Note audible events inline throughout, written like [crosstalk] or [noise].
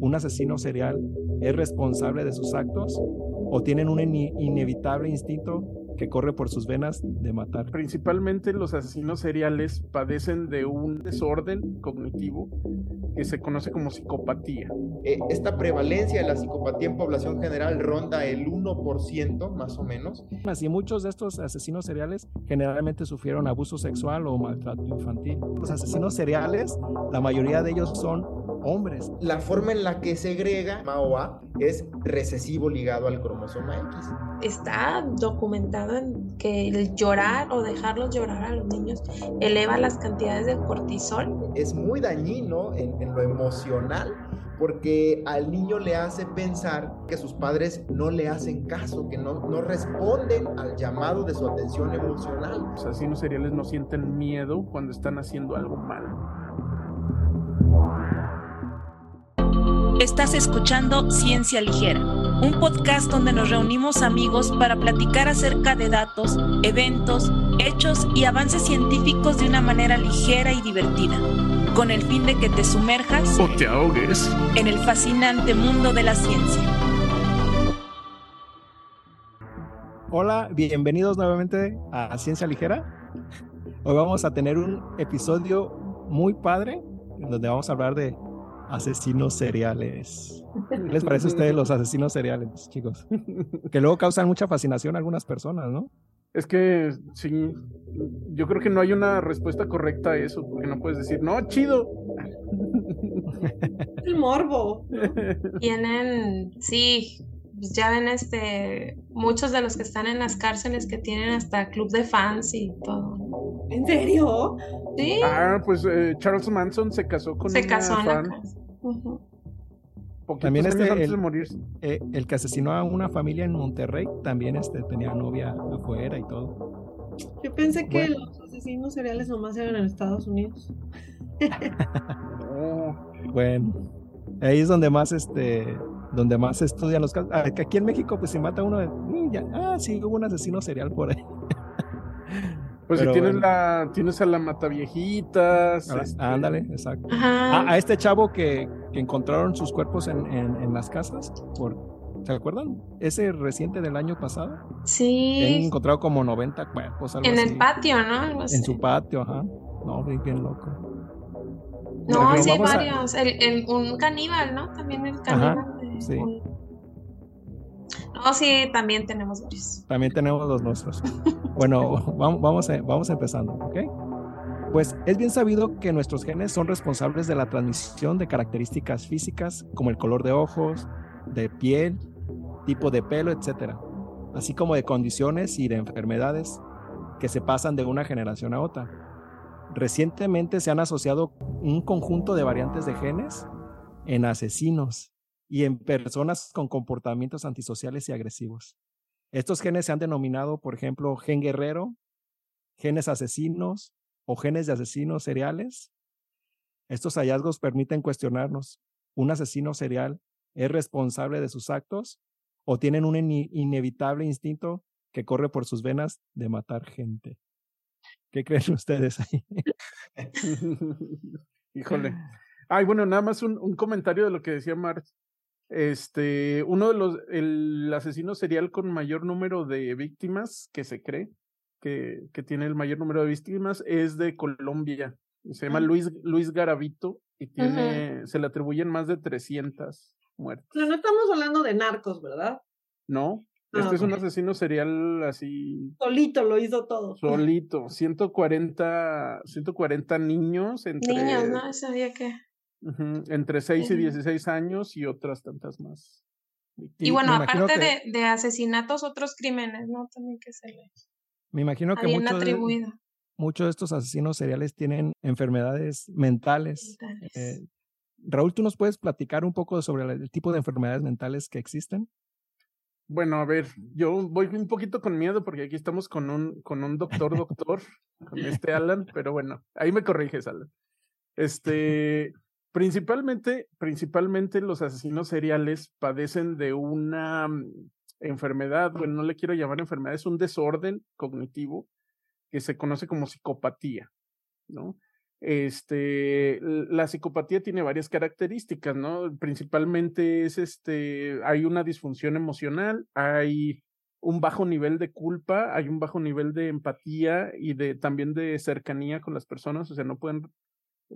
¿Un asesino serial es responsable de sus actos o tienen un inevitable instinto que corre por sus venas de matar. Principalmente los asesinos seriales padecen de un desorden cognitivo que se conoce como psicopatía. Eh, esta prevalencia de la psicopatía en población general ronda el 1% más o menos. Y muchos de estos asesinos seriales generalmente sufrieron abuso sexual o maltrato infantil. Los asesinos seriales, la mayoría de ellos son hombres. La forma en la que segrega MAOA es recesivo ligado al cromosoma X. Está documentado en que el llorar o dejarlos llorar a los niños eleva las cantidades de cortisol. Es muy dañino en, en lo emocional porque al niño le hace pensar que sus padres no le hacen caso, que no, no responden al llamado de su atención emocional. Los asesinos seriales no sienten miedo cuando están haciendo algo malo Estás escuchando Ciencia Ligera, un podcast donde nos reunimos amigos para platicar acerca de datos, eventos, hechos y avances científicos de una manera ligera y divertida, con el fin de que te sumerjas o te ahogues en el fascinante mundo de la ciencia. Hola, bienvenidos nuevamente a Ciencia Ligera. Hoy vamos a tener un episodio muy padre en donde vamos a hablar de asesinos seriales. [laughs] ¿Qué les parece a ustedes los asesinos seriales, chicos? Que luego causan mucha fascinación a algunas personas, ¿no? Es que sí, yo creo que no hay una respuesta correcta a eso, porque no puedes decir, no, chido. [laughs] El morbo. [laughs] Tienen, sí, ya ven este, muchos de los que están en las cárceles que tienen hasta club de fans y todo. ¿En serio? Sí. Ah, pues eh, Charles Manson se casó con se una casó fan. También este, antes el, de morirse. eh, el que asesinó a una familia en Monterrey también este, tenía novia afuera y todo. Yo pensé que Bueno. los asesinos seriales nomás eran en Estados Unidos. Oh, [laughs] Bueno, ahí es donde más este donde más se estudian los casos. Ah, que aquí en México, pues si mata uno, de, "Mm, ya, ah, sí, hubo un asesino serial por ahí. [laughs] pues Pero si tienes bueno. la, tienes a la mataviejitas. Ah, este, Ándale, exacto. Ah, a este chavo que, que encontraron sus cuerpos en, en, en las casas, por, ¿se acuerdan? Ese reciente del año pasado. que Han sí. encontrado como 90 cuerpos, algo En así. el patio, ¿no? Algo así. En su patio, ajá. No, bien, bien loco. No, Pero sí hay vamos a- varios. El, el- un caníbal, ¿no? También el caníbal. Sí. No, sí, también tenemos varios. También tenemos los nuestros. Bueno, vamos, vamos, vamos empezando, ¿ok? Pues es bien sabido que nuestros genes son responsables de la transmisión de características físicas como el color de ojos, de piel, tipo de pelo, etcétera, así como de condiciones y de enfermedades que se pasan de una generación a otra. Recientemente se han asociado un conjunto de variantes de genes en asesinos y en personas con comportamientos antisociales y agresivos. Estos genes se han denominado, por ejemplo, gen guerrero, genes asesinos o genes de asesinos seriales. Estos hallazgos permiten cuestionarnos, ¿un asesino serial es responsable de sus actos o tienen un inevitable instinto que corre por sus venas de matar gente? ¿Qué creen [laughs] ustedes ahí? [laughs] Híjole. Ay, bueno, nada más un, un comentario de lo que decía Marx. Este, uno de los, el asesino serial con mayor número de víctimas que se cree que, que tiene el mayor número de víctimas es de Colombia. Se llama Ah. Luis, Luis Garavito y tiene, se le atribuyen más de 300 muertes. Pero no estamos hablando de narcos, ¿verdad? ¿No? Ah, Este es un asesino serial así Solito lo hizo todo. [laughs] solito. 140, 140 niños entre, Niños, ¿no? Sabía que. Entre 6 y Ujú. 16 años y otras tantas más. Y, Y bueno, aparte que- de, de asesinatos, otros crímenes, ¿no? También que se le Me imagino que muchos de, muchos de estos asesinos seriales tienen enfermedades mentales. Mentales. Eh, Raúl, ¿tú nos puedes platicar un poco sobre el, el tipo de enfermedades mentales que existen? Bueno, a ver, yo voy un poquito con miedo porque aquí estamos con un, con un doctor, doctor, con este [laughs] Alan, pero bueno, ahí me corriges, Alan. [laughs] Este, principalmente, principalmente los asesinos seriales padecen de una mm, enfermedad, bueno, no le quiero llamar enfermedad, es un desorden cognitivo que se conoce como psicopatía, ¿no? Este, la psicopatía tiene varias características, ¿no? Principalmente es este, hay una disfunción emocional, hay un bajo nivel de culpa, hay un bajo nivel de empatía y de también de cercanía con las personas, o sea, no pueden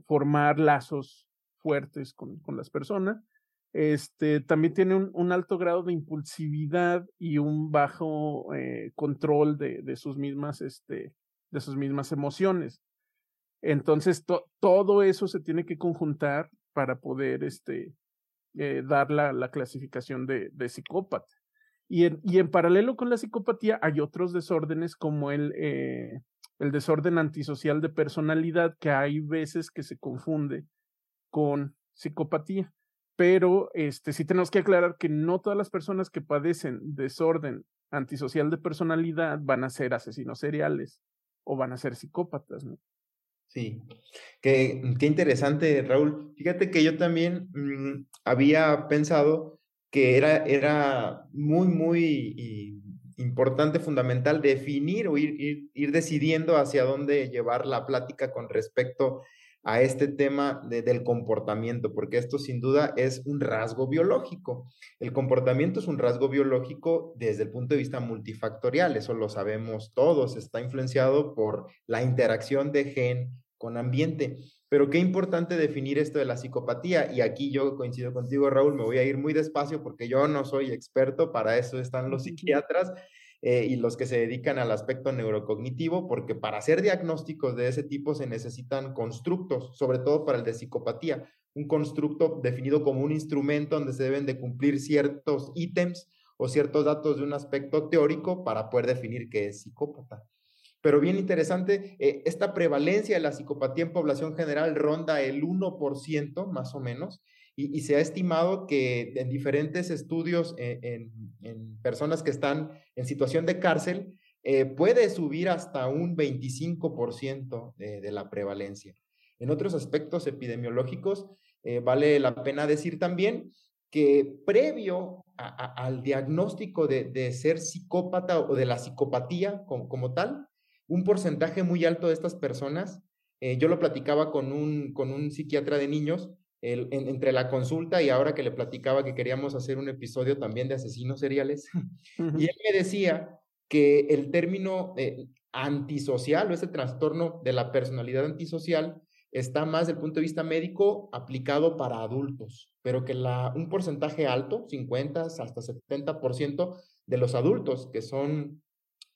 formar lazos fuertes con, con las personas. Este, también tiene un, un, alto grado de impulsividad y un bajo eh, control de, de, sus mismas, este, de sus mismas emociones. Entonces, todo eso se tiene que conjuntar para poder este, eh, dar la, la, clasificación de, de psicópata. Y en, y en, paralelo con la psicopatía hay otros desórdenes como el, eh, el desorden antisocial de personalidad, que hay veces que se confunde con psicopatía. Pero este, sí tenemos que aclarar que no todas las personas que padecen desorden antisocial de personalidad van a ser asesinos seriales o van a ser psicópatas. Sí, qué, qué interesante, Raúl. Fíjate que yo también mmm, había pensado que era, era muy, muy importante, fundamental definir o ir, ir, ir, decidiendo hacia dónde llevar la plática con respecto a este tema de, del comportamiento, porque esto sin duda es un rasgo biológico. El comportamiento es un rasgo biológico desde el punto de vista multifactorial, eso lo sabemos todos, está influenciado por la interacción de gen con ambiente. Pero qué importante definir esto de la psicopatía. Y aquí yo coincido contigo, Raúl, me voy a ir muy despacio porque yo no soy experto, para eso están los psiquiatras eh, y los que se dedican al aspecto neurocognitivo, porque para hacer diagnósticos de ese tipo se necesitan constructos, sobre todo para el de psicopatía. Un constructo definido como un instrumento donde se deben de cumplir ciertos ítems o ciertos datos de un aspecto teórico para poder definir qué es psicópata. Pero bien interesante, eh, esta prevalencia de la psicopatía en población general ronda el 1% más o menos, y, se ha estimado que en diferentes estudios en, en, en personas que están en situación de cárcel, eh, puede subir hasta un 25% de, de, la prevalencia. En otros aspectos epidemiológicos, eh, vale la pena decir también que previo al diagnóstico de, de, ser psicópata o de la psicopatía como, como tal, un porcentaje muy alto de estas personas, eh, yo lo platicaba con un, con un psiquiatra de niños, el, en, entre la consulta y ahora que le platicaba que queríamos hacer un episodio también de asesinos seriales, uh [laughs] -huh. y él me decía que el término eh, antisocial o ese trastorno de la personalidad antisocial está más desde el punto de vista médico aplicado para adultos, pero que la, un porcentaje alto, 50 hasta 70% de los adultos que son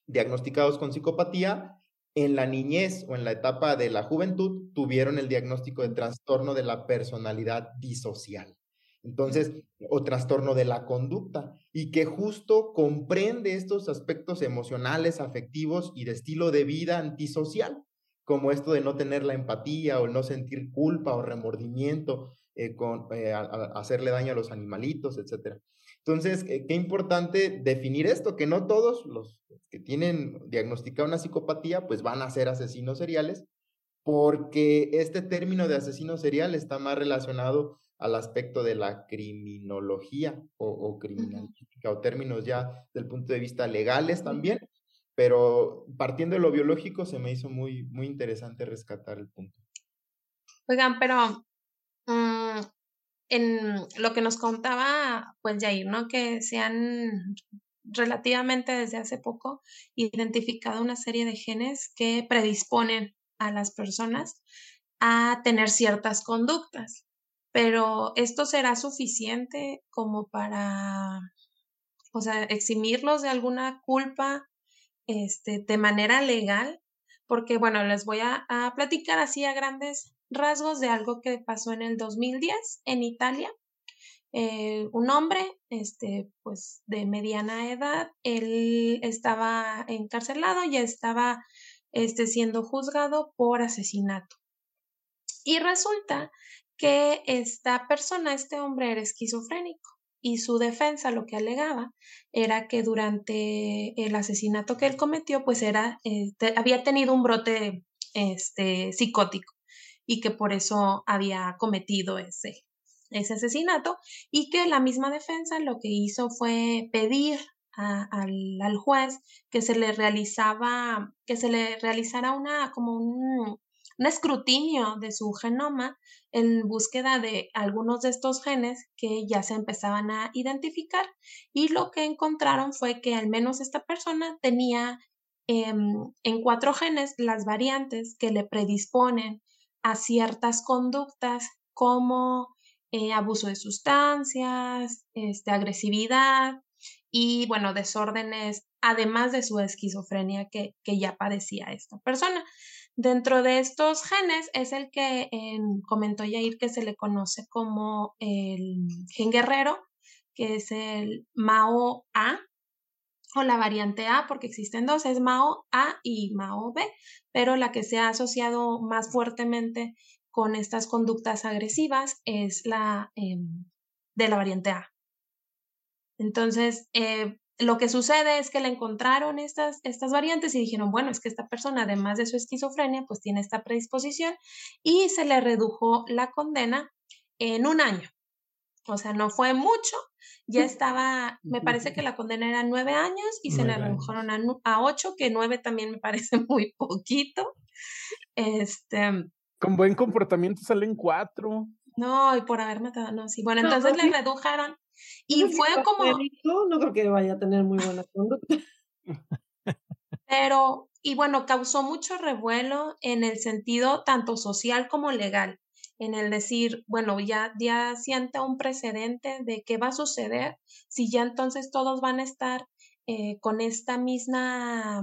diagnosticados con psicopatía, en la niñez o en la etapa de la juventud tuvieron el diagnóstico de trastorno de la personalidad disocial. Entonces, o trastorno de la conducta, y que justo comprende estos aspectos emocionales, afectivos y de estilo de vida antisocial, como esto de no tener la empatía o no sentir culpa o remordimiento eh, con eh, a, a hacerle daño a los animalitos, etcétera. Entonces, eh, qué importante definir esto, que no todos los que tienen diagnosticada una psicopatía, pues van a ser asesinos seriales, porque este término de asesino serial está más relacionado al aspecto de la criminología o, o criminalística, o términos ya del punto de vista legales también, pero partiendo de lo biológico se me hizo muy, muy interesante rescatar el punto. Oigan, pero um, en lo que nos contaba, pues Jair, ¿no? Que se han relativamente desde hace poco identificado una serie de genes que predisponen a las personas a tener ciertas conductas. Pero esto será suficiente como para, o sea, eximirlos de alguna culpa este, de manera legal, porque bueno, les voy a, a platicar así a grandes rasgos de algo que pasó en el 2010 en Italia. Eh, un hombre, este, pues de mediana edad, él estaba encarcelado y estaba este, siendo juzgado por asesinato. Y resulta que esta persona, este hombre, era esquizofrénico y su defensa lo que alegaba era que durante el asesinato que él cometió, pues era, eh, había tenido un brote este, psicótico y que por eso había cometido ese, ese asesinato y que la misma defensa lo que hizo fue pedir al, al, juez que se le realizaba, que se le realizara una, como un, un escrutinio de su genoma en búsqueda de algunos de estos genes que ya se empezaban a identificar y lo que encontraron fue que al menos esta persona tenía em, en cuatro genes las variantes que le predisponen a ciertas conductas como eh, abuso de sustancias, este, agresividad y, bueno, desórdenes, además de su esquizofrenia que, que ya padecía esta persona. Dentro de estos genes es el que comentó Yair que se le conoce como el gen guerrero, que es el MAO-A o la variante A, porque existen dos, es MAO-A y MAO-B, pero la que se ha asociado más fuertemente con estas conductas agresivas es la em, de la variante A. Entonces, eh, lo que sucede es que le encontraron estas, estas variantes y dijeron, bueno, es que esta persona, además de su esquizofrenia, pues tiene esta predisposición y se le redujo la condena en un año. O sea, no fue mucho, ya estaba, me parece que la condena era nueve años y se le redujeron a, a, ocho, que nueve también me parece [laughs] muy poquito. Este. Con buen comportamiento salen cuatro. No, y por haber matado, no, sí. Bueno, entonces le redujeron y fue como... no creo que vaya a tener muy buena conducta. [laughs] Pero, y bueno, causó mucho revuelo en el sentido tanto social como legal, en el decir, bueno, ya, ya siente un precedente de qué va a suceder si ya entonces todos van a estar eh, con esta misma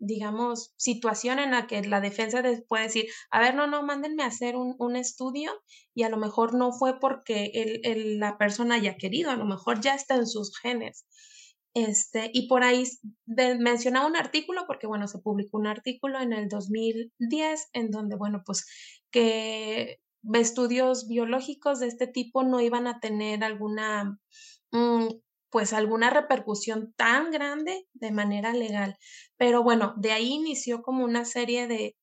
digamos, situación en la que la defensa puede decir, a ver, no, no, mándenme a hacer un, un estudio y a lo mejor no fue porque el, la persona haya querido, a lo mejor ya está en sus genes. Este, y por ahí mencionaba un artículo, porque bueno, se publicó un artículo en el 2010 en donde, bueno, pues que estudios biológicos de este tipo no iban a tener alguna mm, pues alguna repercusión tan grande de manera legal. Pero bueno, de ahí inició como una serie de,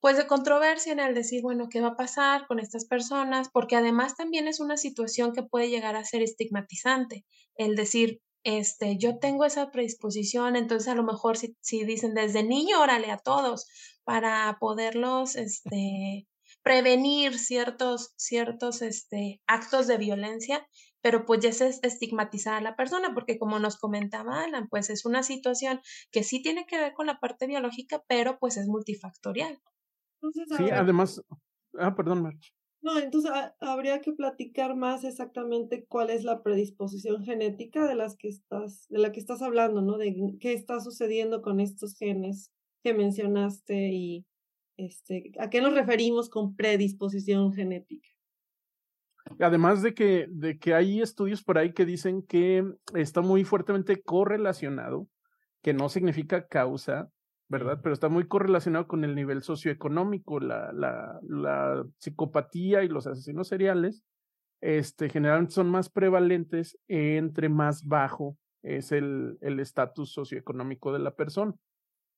pues de controversia en el decir, bueno, ¿qué va a pasar con estas personas? Porque además también es una situación que puede llegar a ser estigmatizante, el decir, este, yo tengo esa predisposición, entonces a lo mejor si, si dicen desde niño, órale a todos para poderlos, este, prevenir ciertos, ciertos, este, actos de violencia, pero pues ya se estigmatizar a la persona, porque como nos comentaba Alan, pues es una situación que sí tiene que ver con la parte biológica, pero pues es multifactorial. sí, además, ah, perdón, March. No, entonces habría que platicar más exactamente cuál es la predisposición genética de las que estás, de la que estás hablando, ¿no? De qué está sucediendo con estos genes que mencionaste y este, a qué nos referimos con predisposición genética. Además de que, de que hay estudios por ahí que dicen que está muy fuertemente correlacionado, que no significa causa, ¿verdad? Pero está muy correlacionado con el nivel socioeconómico, la, la, la psicopatía y los asesinos seriales, este, generalmente son más prevalentes entre más bajo es el estatus socioeconómico de la persona,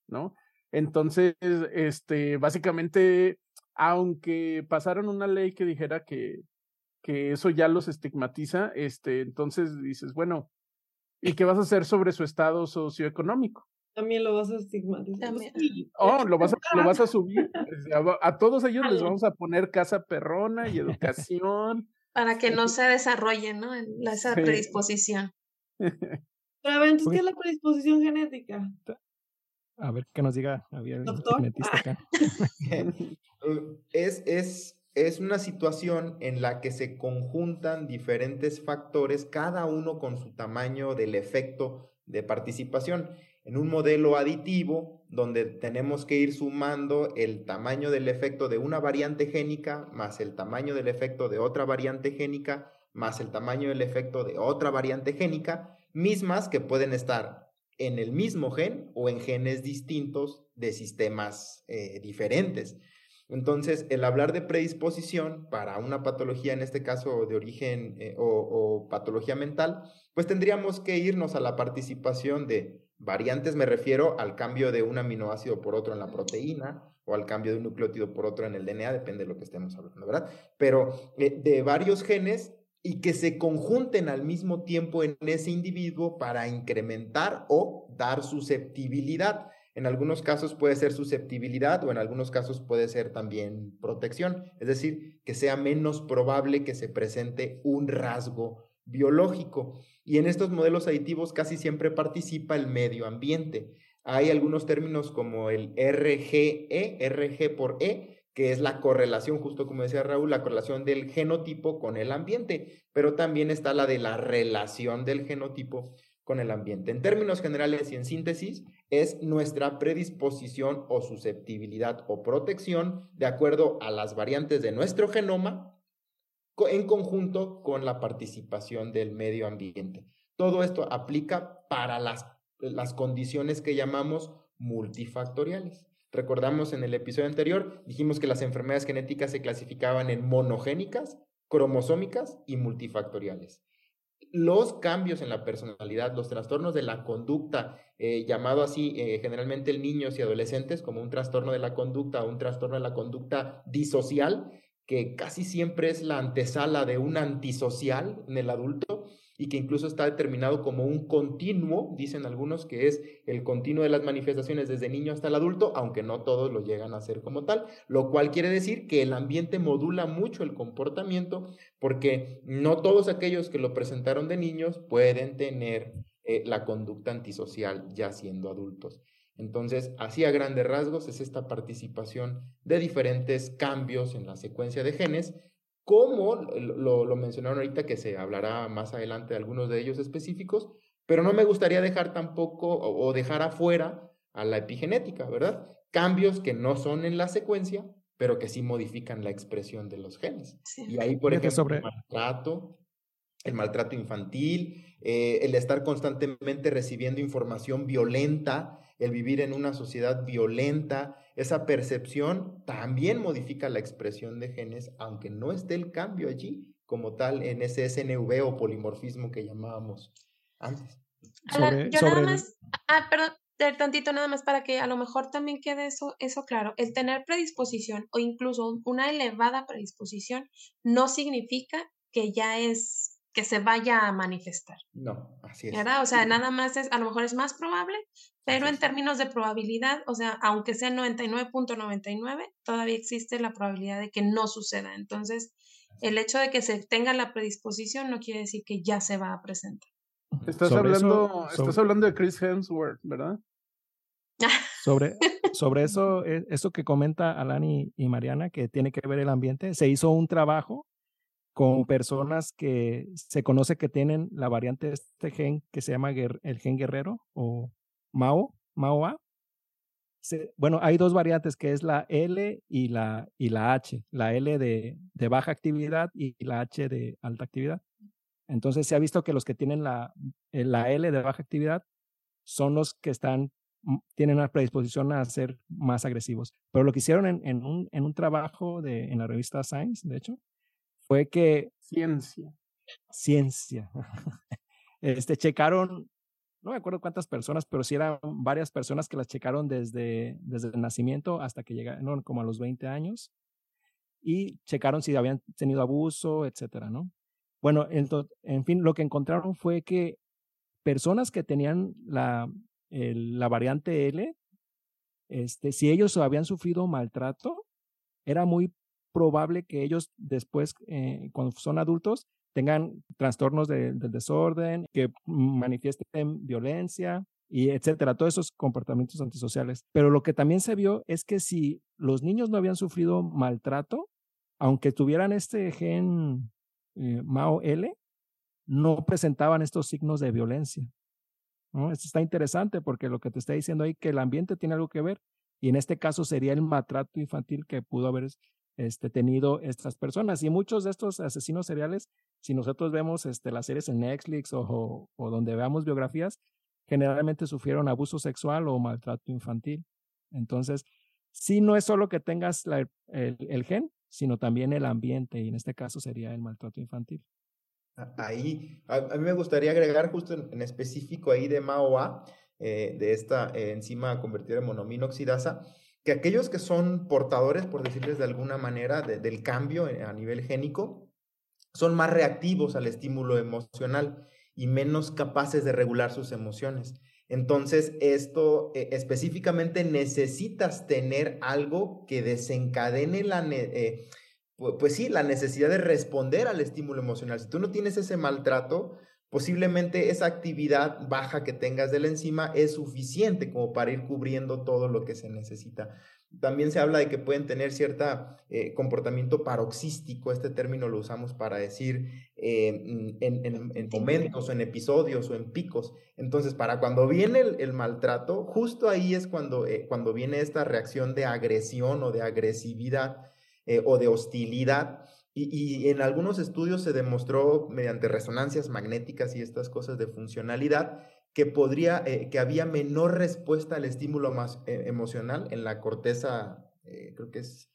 ¿no? Entonces, este, básicamente, aunque pasaron una ley que dijera que, que eso ya los estigmatiza, este, entonces dices, bueno, ¿y qué vas a hacer sobre su estado socioeconómico? También lo vas a estigmatizar. Oh, lo vas a, [laughs] lo vas a subir. A, todos ellos les vamos a poner casa perrona y educación. Para que no [laughs] se desarrolle, ¿no? esa predisposición. [laughs] Pero a ver, entonces, ¿qué es la predisposición genética? A ver, qué nos diga Javier, genetista acá. [laughs] es, es es una situación en la que se conjuntan diferentes factores, cada uno con su tamaño del efecto de participación. En un modelo aditivo, donde tenemos que ir sumando el tamaño del efecto de una variante génica más el tamaño del efecto de otra variante génica más el tamaño del efecto de otra variante génica, mismas que pueden estar en el mismo gen o en genes distintos de sistemas eh, diferentes. Entonces, el hablar de predisposición para una patología, en este caso de origen eh, o, patología mental, pues tendríamos que irnos a la participación de variantes, me refiero al cambio de un aminoácido por otro en la proteína o al cambio de un nucleótido por otro en el DNA, depende de lo que estemos hablando, ¿verdad? Pero eh, de varios genes y que se conjunten al mismo tiempo en ese individuo para incrementar o dar susceptibilidad. En algunos casos puede ser susceptibilidad o en algunos casos puede ser también protección, es decir, que sea menos probable que se presente un rasgo biológico. Y en estos modelos aditivos casi siempre participa el medio ambiente. Hay algunos términos como el RGE, RG por E, que es la correlación, justo como decía Raúl, la correlación del genotipo con el ambiente, pero también está la de la relación del genotipo con el ambiente. En términos generales y en síntesis, es nuestra predisposición o susceptibilidad o protección de acuerdo a las variantes de nuestro genoma en conjunto con la participación del medio ambiente. Todo esto aplica para las, las condiciones que llamamos multifactoriales. Recordamos en el episodio anterior, dijimos que las enfermedades genéticas se clasificaban en monogénicas, cromosómicas y multifactoriales. Los cambios en la personalidad, los trastornos de la conducta, eh, llamado así eh, generalmente en niños y adolescentes como un trastorno de la conducta o un trastorno de la conducta disocial, que casi siempre es la antesala de un antisocial en el adulto, y que incluso está determinado como un continuo, dicen algunos que es el continuo de las manifestaciones desde niño hasta el adulto, aunque no todos lo llegan a hacer como tal, lo cual quiere decir que el ambiente modula mucho el comportamiento porque no todos aquellos que lo presentaron de niños pueden tener eh, la conducta antisocial ya siendo adultos. Entonces, así a grandes rasgos es esta participación de diferentes cambios en la secuencia de genes como lo, lo, mencionaron ahorita, que se hablará más adelante de algunos de ellos específicos, pero no me gustaría dejar tampoco o, dejar afuera a la epigenética, ¿verdad? Cambios que no son en la secuencia, pero que sí modifican la expresión de los genes. Y ahí, por ejemplo, sobre... el maltrato, el maltrato infantil, eh, el estar constantemente recibiendo información violenta, el vivir en una sociedad violenta, esa percepción también modifica la expresión de genes, aunque no esté el cambio allí como tal en ese SNV o polimorfismo que llamábamos antes. yo nada más, ah, perdón, tantito nada más para que a lo mejor también quede eso, eso claro. El tener predisposición o incluso una elevada predisposición no significa que ya es que se vaya a manifestar. No, así es. ¿Verdad? O sea, nada más es, a lo mejor es más probable, pero en términos de probabilidad, o sea, aunque sea 99.99, todavía existe la probabilidad de que no suceda. Entonces, el hecho de que se tenga la predisposición no quiere decir que ya se va a presentar. Estás, hablando, estás hablando de Chris Hemsworth, ¿verdad? [laughs] sobre, sobre eso, e, eso que comenta Alani y Mariana, que tiene que ver el ambiente, se hizo un trabajo con personas que se conoce que tienen la variante de este gen que se llama el gen guerrero o MAO, MAOA. bueno, hay dos variantes que es la L y la, y la H, la L de, de baja actividad y la H de alta actividad. Entonces se ha visto que los que tienen la, eh, la L de baja actividad son los que están, mm, tienen una predisposición a ser más agresivos. Pero lo que hicieron en, en, un, en un trabajo de, en la revista Science, de hecho, fue que... Ciencia. Ciencia. [laughs] este, checaron, no me acuerdo cuántas personas, pero sí eran varias personas que las checaron desde, desde el nacimiento hasta que llegaron como a los 20 años y checaron si habían tenido abuso, etcétera, ¿no? Bueno, en fin, lo que encontraron fue que personas que tenían la, la variante L, este, si ellos habían sufrido maltrato, era muy probable que ellos después, eh, cuando son adultos, tengan trastornos del desorden, que manifiesten violencia y etcétera, todos esos comportamientos antisociales. Pero lo que también se vio es que si los niños no habían sufrido maltrato, aunque tuvieran este gen eh, MAO-L, no presentaban estos signos de violencia. ¿no? Esto está interesante porque lo que te está diciendo ahí que el ambiente tiene algo que ver y en este caso sería el maltrato infantil que pudo haber este, tenido estas personas. Y muchos de estos asesinos seriales, si nosotros vemos este, las series en Netflix o, donde veamos biografías, generalmente sufrieron abuso sexual o maltrato infantil. Entonces, sí no es solo que tengas el, el, gen, sino también el ambiente, y en este caso sería el maltrato infantil. Ahí, a, mí me gustaría agregar justo en, específico ahí de MAOA, eh, de esta eh, enzima convertida en monominoxidasa, que aquellos que son portadores, por decirles de alguna manera, del cambio a nivel génico, son más reactivos al estímulo emocional y menos capaces de regular sus emociones. Entonces, esto eh, específicamente necesitas tener algo que desencadene la, eh, pues sí, la necesidad de responder al estímulo emocional. Si tú no tienes ese maltrato, posiblemente esa actividad baja que tengas de la enzima es suficiente como para ir cubriendo todo lo que se necesita. También se habla de que pueden tener cierto eh, comportamiento paroxístico, este término lo usamos para decir eh, en, momentos o en episodios o en picos. Entonces, para cuando viene el, maltrato, justo ahí es cuando, eh, cuando viene esta reacción de agresión o de agresividad o de hostilidad. Y, en algunos estudios se demostró mediante resonancias magnéticas y estas cosas de funcionalidad que podría, eh, que había menor respuesta al estímulo más eh, emocional en la corteza, eh, creo que es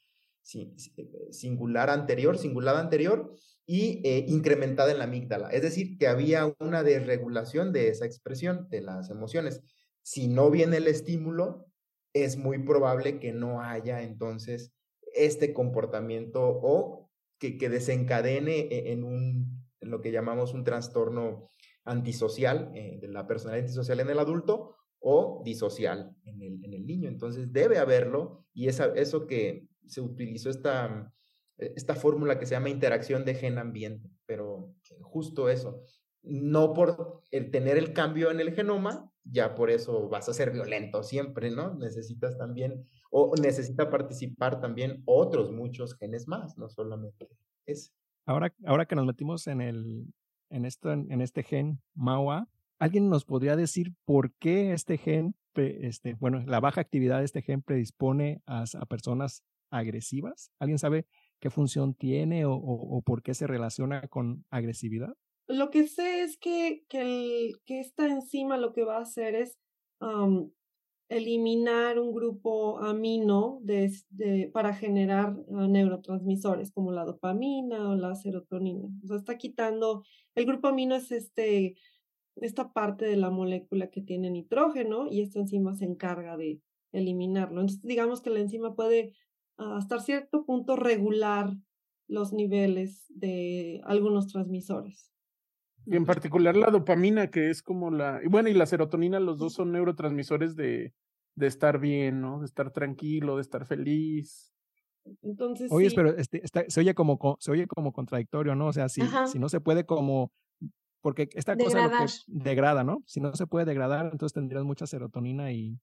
singular anterior, singular anterior y incrementada en la amígdala. Es decir, que había una desregulación de esa expresión de las emociones. Si no viene el estímulo, es muy probable que no haya entonces este comportamiento o que, que desencadene en, un, lo que llamamos un trastorno antisocial, eh, de la personalidad antisocial en el adulto o disocial en el, en el niño. Entonces debe haberlo y esa, eso que se utilizó esta, esta fórmula que se llama interacción de gen-ambiente, pero justo eso. No por el tener el cambio en el genoma, ya por eso vas a ser violento siempre, ¿no? Necesitas también, o necesita participar también otros muchos genes más, no solamente ese. Ahora, ahora que nos metimos en el, en, esto, en este gen MAOA. ¿Alguien nos podría decir por qué este gen, este, bueno, la baja actividad de este gen predispone a, personas agresivas? ¿Alguien sabe qué función tiene o, por qué se relaciona con agresividad? Lo que sé es que, que, el, que esta enzima lo que va a hacer es eliminar un grupo amino para generar ah, neurotransmisores como la dopamina o la serotonina. O sea, está quitando, el grupo amino es este, esta parte de la molécula que tiene nitrógeno y esta enzima se encarga de eliminarlo. Entonces, digamos que la enzima puede hasta cierto punto regular los niveles de algunos transmisores. Y en particular la dopamina, que es como la. Y bueno, y la serotonina, los dos son neurotransmisores de, de estar bien, ¿no? De estar tranquilo, de estar feliz. Entonces. Oye, pero este, se, oye como, se oye como contradictorio, ¿no? O sea, si, si no se puede como. Porque esta cosa lo que degrada, ¿no? Si no se puede degradar, entonces tendrías mucha serotonina y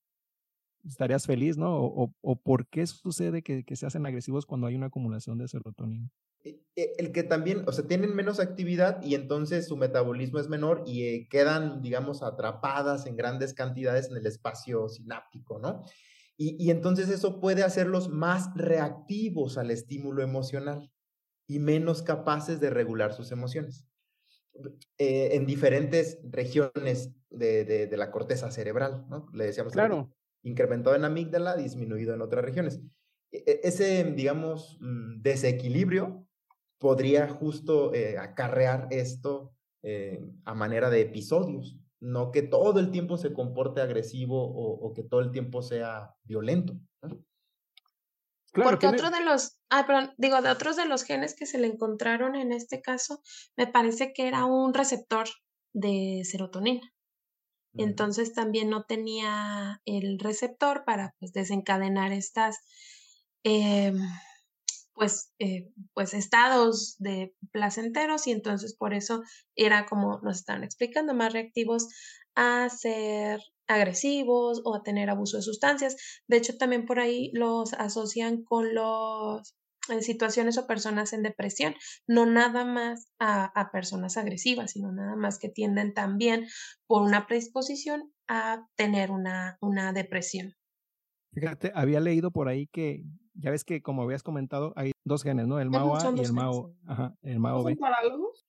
estarías feliz, ¿no? O, o, por qué sucede que, que se hacen agresivos cuando hay una acumulación de serotonina. E, e, el que también, o sea, tienen menos actividad y entonces su metabolismo es menor y eh, quedan, digamos, atrapadas en grandes cantidades en el espacio sináptico, ¿no? Y, y, entonces eso puede hacerlos más reactivos al estímulo emocional y menos capaces de regular sus emociones. Eh, en diferentes regiones de, de, la corteza cerebral, ¿no? Le decíamos. Claro. Incrementado en amígdala, disminuido en otras regiones. E, ese, digamos, mm, desequilibrio podría justo eh, acarrear esto eh, a manera de episodios, no que todo el tiempo se comporte agresivo o, que todo el tiempo sea violento. Porque otro de los, ah, perdón, digo, de otros de los genes que se le encontraron en este caso, me parece que era un receptor de serotonina. Entonces también no tenía el receptor para pues, desencadenar estas eh, pues, eh, pues estados de placenteros y entonces por eso era como nos estaban explicando, más reactivos a ser agresivos o a tener abuso de sustancias. De hecho, también por ahí los asocian con los en situaciones o personas en depresión, no nada más a, a, personas agresivas, sino nada más que tienden también por una predisposición a tener una, una depresión. Fíjate, había leído por ahí que ya ves que como habías comentado, hay dos genes, ¿no? El MAO-A y el MAO, ajá, el MAO-B.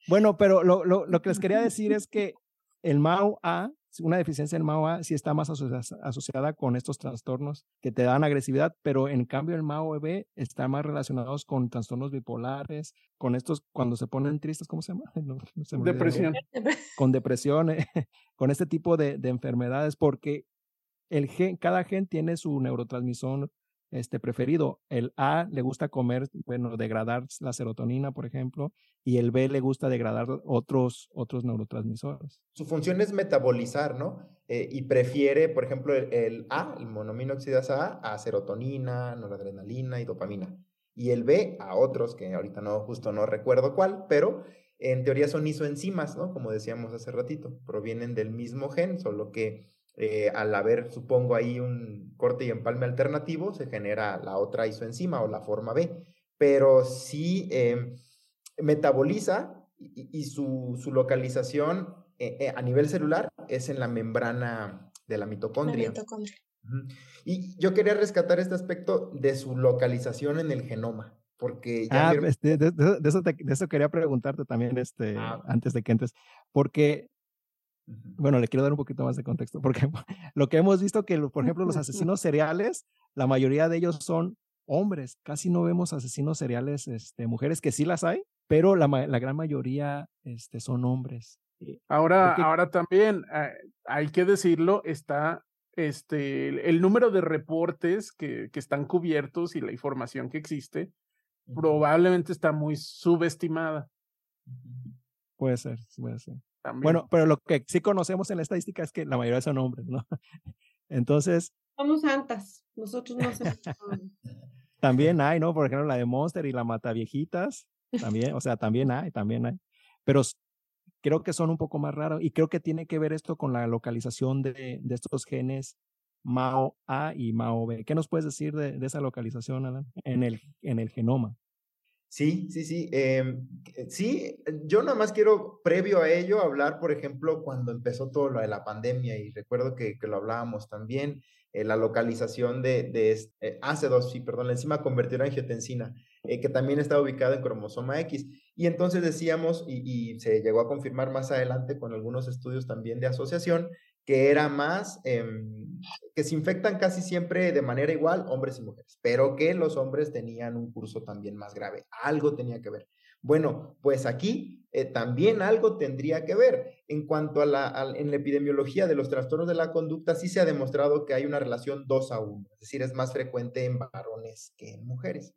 Bueno, pero lo, lo, lo, que les quería decir es [laughs] que el MAO-A, una deficiencia del MAO-A sí está más asociada con estos trastornos que te dan agresividad, pero en cambio el MAO-B está más relacionados con trastornos bipolares, con estos cuando se ponen tristes, ¿cómo se llama? [laughs] Depresión. Con depresión, [laughs] con este tipo de, de enfermedades, porque el gen, cada gen tiene su neurotransmisor este preferido. El A le gusta comer, bueno, degradar la serotonina, por ejemplo, y el B le gusta degradar otros, otros neurotransmisores. Su función es metabolizar, ¿no? Eh, y prefiere, por ejemplo, el, A, el monominoxidasa A, a serotonina, noradrenalina y dopamina. Y el B a otros, que ahorita no, justo no recuerdo cuál, pero en teoría son isoenzimas, ¿no? Como decíamos hace ratito, provienen del mismo gen, solo que eh, al haber, supongo, ahí un corte y empalme alternativo, se genera la otra isoenzima o la forma B, pero sí em, metaboliza y, su, localización eh, eh, a nivel celular es en la membrana de la mitocondria. Y yo quería rescatar este aspecto de su localización en el genoma, porque ya ah, este, de, eso de, eso quería preguntarte también este, ah. antes de que entres, porque bueno, le quiero dar un poquito más de contexto, porque [laughs] lo que hemos visto que, por ejemplo, los [laughs] asesinos seriales, la mayoría de ellos son hombres. Casi no vemos asesinos seriales, este, mujeres, que sí las hay, pero la, la gran mayoría este, son hombres. Ahora, ahora también, eh, hay que decirlo, está este, el, número de reportes que, que, están cubiertos y la información que existe, probablemente está muy subestimada. Puede ser, puede ser. Bueno, pero lo que sí conocemos en la estadística es que la mayoría son hombres, ¿no? [laughs] Entonces. Somos santas, nosotros no somos. también hay, ¿no? Por ejemplo, la de Monster y la Mata Viejitas, también, o sea, también hay, también hay. Pero creo que son un poco más raros y creo que tiene que ver esto con la localización de, de estos genes MAO A y MAO B. ¿Qué nos puedes decir de, de esa localización, Alan, en el, en el genoma? Sí, sí, sí. Em, eh, sí, yo nada más quiero, previo a ello, hablar, por ejemplo, cuando empezó todo lo de la pandemia, y recuerdo que, lo hablábamos también, eh, la localización de, de eh, AC2, sí, perdón, la enzima convertida en angiotensina, que también está ubicada en cromosoma X. Y entonces decíamos, y, y, se llegó a confirmar más adelante con algunos estudios también de asociación, que era más, em, que se infectan casi siempre de manera igual hombres y mujeres, pero que los hombres tenían un curso también más grave. Algo tenía que ver. Bueno, pues aquí eh, también algo tendría que ver. En cuanto a la, en la epidemiología de los trastornos de la conducta, sí se ha demostrado que hay una relación 2 a 1, es decir, es más frecuente en varones que en mujeres.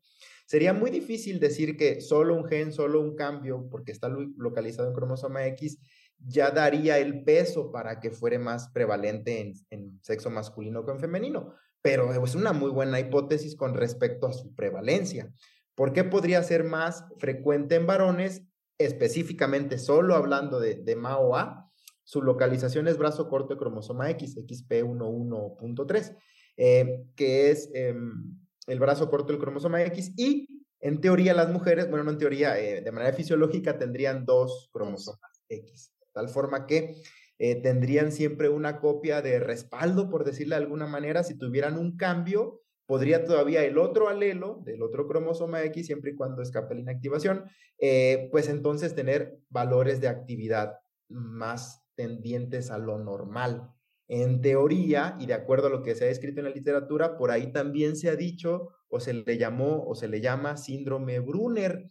Sería muy difícil decir que solo un gen, solo un cambio, porque está localizado en cromosoma X, ya daría el peso para que fuera más prevalente en, sexo masculino que en femenino. Pero es una muy buena hipótesis con respecto a su prevalencia. ¿Por qué podría ser más frecuente en varones? Específicamente, solo hablando de, de MAO-A, su localización es brazo corto de cromosoma X, XP11.3, eh, que es em, el brazo corto del cromosoma X, y en teoría las mujeres, bueno, no en teoría, eh, de manera fisiológica tendrían dos cromosomas X tal forma que eh, tendrían siempre una copia de respaldo, por decirlo de alguna manera, si tuvieran un cambio, podría todavía el otro alelo del otro cromosoma X, siempre y cuando escape la inactivación, eh, pues entonces tener valores de actividad más tendientes a lo normal. En teoría, y de acuerdo a lo que se ha escrito en la literatura, por ahí también se ha dicho o se le llamó o se le llama síndrome Brunner,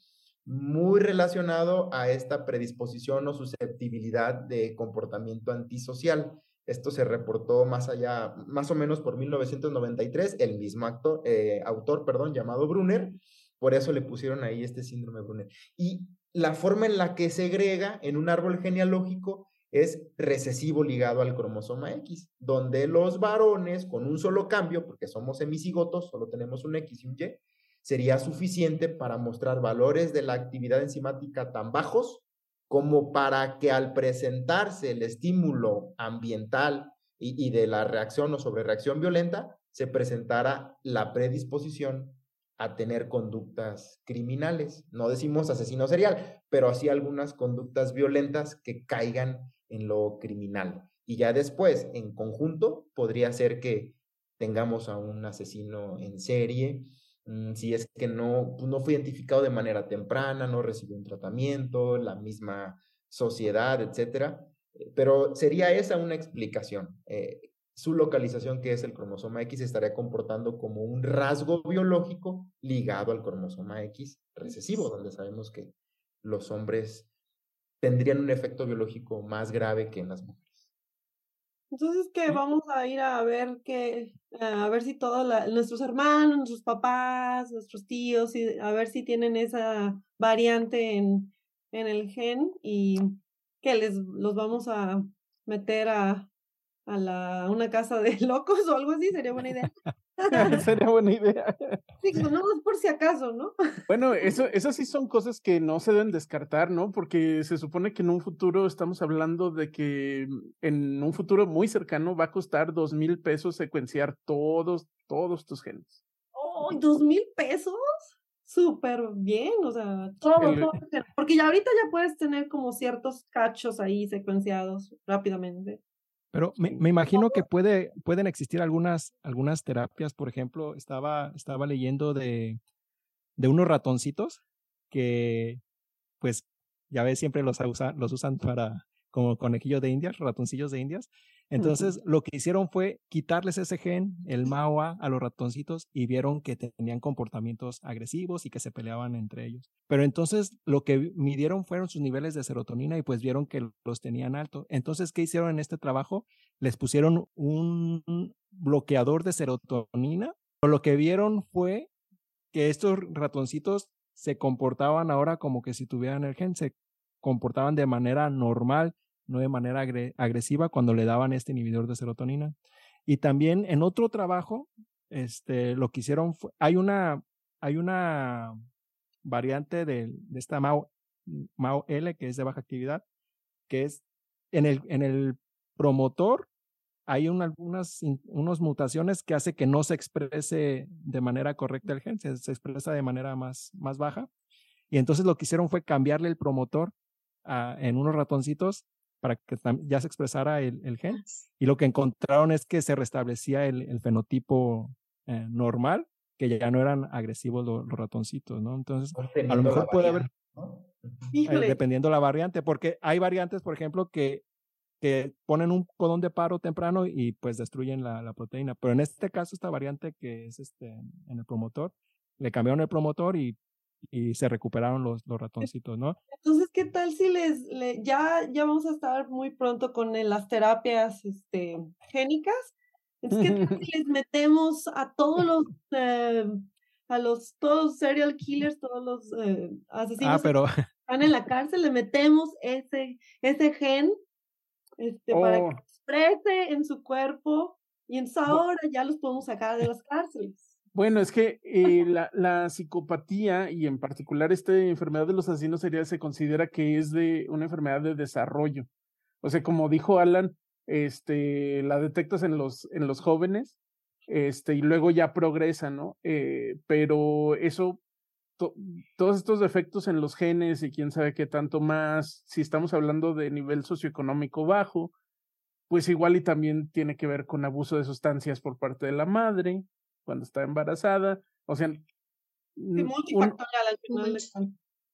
muy relacionado a esta predisposición o susceptibilidad de comportamiento antisocial. Esto se reportó más allá, más o menos por 1993, el mismo actor, eh, autor, perdón, llamado Brunner, por eso le pusieron ahí este síndrome Brunner. Y la forma en la que se agrega en un árbol genealógico es recesivo ligado al cromosoma X, donde los varones con un solo cambio, porque somos hemicigotos, solo tenemos un X y un Y, sería suficiente para mostrar valores de la actividad enzimática tan bajos como para que al presentarse el estímulo ambiental y, de la reacción o sobrereacción violenta, se presentara la predisposición a tener conductas criminales. No decimos asesino serial, pero así algunas conductas violentas que caigan en lo criminal. Y ya después, en conjunto, podría ser que tengamos a un asesino en serie, si es que no, pues, no fue identificado de manera temprana, no recibió un tratamiento, la misma sociedad, etcétera. Eh, pero sería esa una explicación. Eh, su localización, que es el cromosoma X, estaría comportando como un rasgo biológico ligado al cromosoma X recesivo, donde sabemos que los hombres tendrían un efecto biológico más grave que en las mujeres. Entonces que vamos a ir a ver que, a ver si todos nuestros hermanos, nuestros papás, nuestros tíos, y a ver si tienen esa variante en, en el gen y que les los vamos a meter a, a la, una casa de [laughs] locos o algo así, sería buena idea. [laughs] Sería buena idea. Sí, no por si acaso, ¿no? Bueno, eso, esas sí son cosas que no se deben descartar, ¿no? Porque se supone que en un futuro estamos hablando de que en un futuro muy cercano va a costar dos mil pesos secuenciar todos, todos tus genes. ¡Oh, dos mil pesos! Súper bien, o sea, todo, todo, porque ya ahorita ya puedes tener como ciertos cachos ahí secuenciados rápidamente. Pero me, me, imagino que puede, pueden existir algunas, algunas terapias. Por ejemplo, estaba, estaba leyendo de, de unos ratoncitos que, pues, ya ves, siempre los, usan, los usan para como conejillos de indias, ratoncillos de indias. Entonces, lo que hicieron fue quitarles ese gen, el MAOA, a los ratoncitos y vieron que tenían comportamientos agresivos y que se peleaban entre ellos. Pero entonces, lo que midieron fueron sus niveles de serotonina y pues vieron que los tenían alto. Entonces, ¿qué hicieron en este trabajo? Les pusieron un bloqueador de serotonina. Pero lo que vieron fue que estos ratoncitos se comportaban ahora como que si tuvieran el gen, se comportaban de manera normal no de manera agresiva cuando le daban este inhibidor de serotonina. Y también en otro trabajo, este, lo que hicieron fue, hay una, hay una variante de, de esta MAO, MAO L, que es de baja actividad, que es en el, en el promotor hay algunas unas mutaciones que hace que no se exprese de manera correcta el gen, se, expresa de manera más, más baja. Y entonces lo que hicieron fue cambiarle el promotor en unos ratoncitos para que ya se expresara el, gen. Y lo que encontraron es que se restablecía el, fenotipo eh, normal, que ya no eran agresivos los, ratoncitos, ¿no? Entonces, a lo mejor puede haber, eh, dependiendo la variante, porque hay variantes, por ejemplo, que, que ponen un codón de paro temprano y pues destruyen la, la proteína. Pero en este caso, esta variante que es este, en el promotor, le cambiaron el promotor y y se recuperaron los, los ratoncitos, ¿no? Entonces, ¿qué tal si les, ya, ya vamos a estar muy pronto con las terapias este, génicas? Entonces, ¿qué tal si [laughs] les metemos a todos los, eh, a los, todos serial killers, todos los eh, ah, asesinos que están en la cárcel, le metemos ese, ese gen este, para que oh. exprese en su cuerpo y entonces ahora ya los podemos sacar de las cárceles? Bueno, es que eh, [laughs] la, la, psicopatía y en particular esta enfermedad de los asesinos seriales se considera que es de una enfermedad de desarrollo. O sea, como dijo Alan, este, la detectas en los, en los jóvenes, este, y luego ya progresa, ¿no? Eh, pero eso, todos estos defectos en los genes y quién sabe qué tanto más, si estamos hablando de nivel socioeconómico bajo, pues igual y también tiene que ver con abuso de sustancias por parte de la madre, cuando está embarazada, o sea... multifactorial al final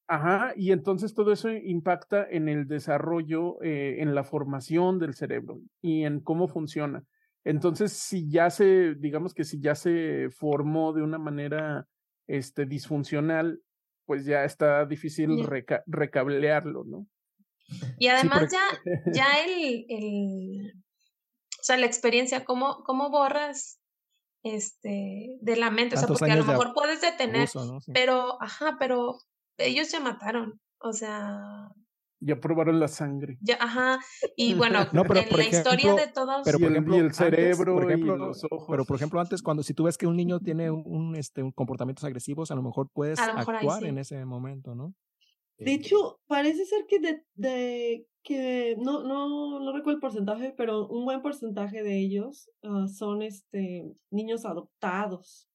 Ajá, y entonces todo eso impacta en el desarrollo, eh, en la formación del cerebro y en cómo funciona. Entonces, si ya se, digamos que si ya se formó de una manera este, disfuncional, pues ya está difícil recablearlo, ¿no? Y además ya, [laughs] ya el, el, o sea, la experiencia, ¿cómo, cómo borras este, de la mente, o sea, porque a lo mejor puedes detener, pero, ajá, pero ellos ya mataron, o sea... Ya probaron la sangre. Ya, ajá, y [laughs] bueno, en la historia de todos... Pero por ejemplo, y el cerebro por ejemplo, y los ojos. Pero por ejemplo, antes cuando si tú ves que un niño tiene un, este, un comportamientos agresivos, a lo mejor puedes actuar en ese momento, ¿no? De hecho, parece ser que de, de que no, no, no recuerdo el porcentaje, pero un buen porcentaje de ellos uh, son este niños adoptados.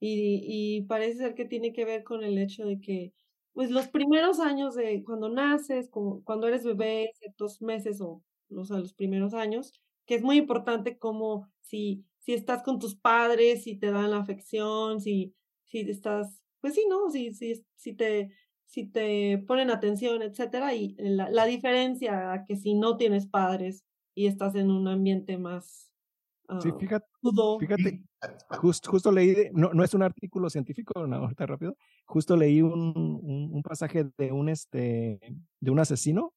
Y, y parece ser que tiene que ver con el hecho de que, pues los primeros años de cuando naces, cuando eres bebé, ciertos meses o los, los primeros años, que es muy importante como si, si estás con tus padres, si te dan la afección, si, si estás, pues sí, ¿no? Si, si, si te si te ponen atención, etcétera, y la, la diferencia que si no tienes padres y estás en un ambiente más sí, ah, fíjate, fíjate justo leí, no, no es un artículo científico, no, ahorita rápido, justo leí un, un, un, pasaje de un, este, de un asesino,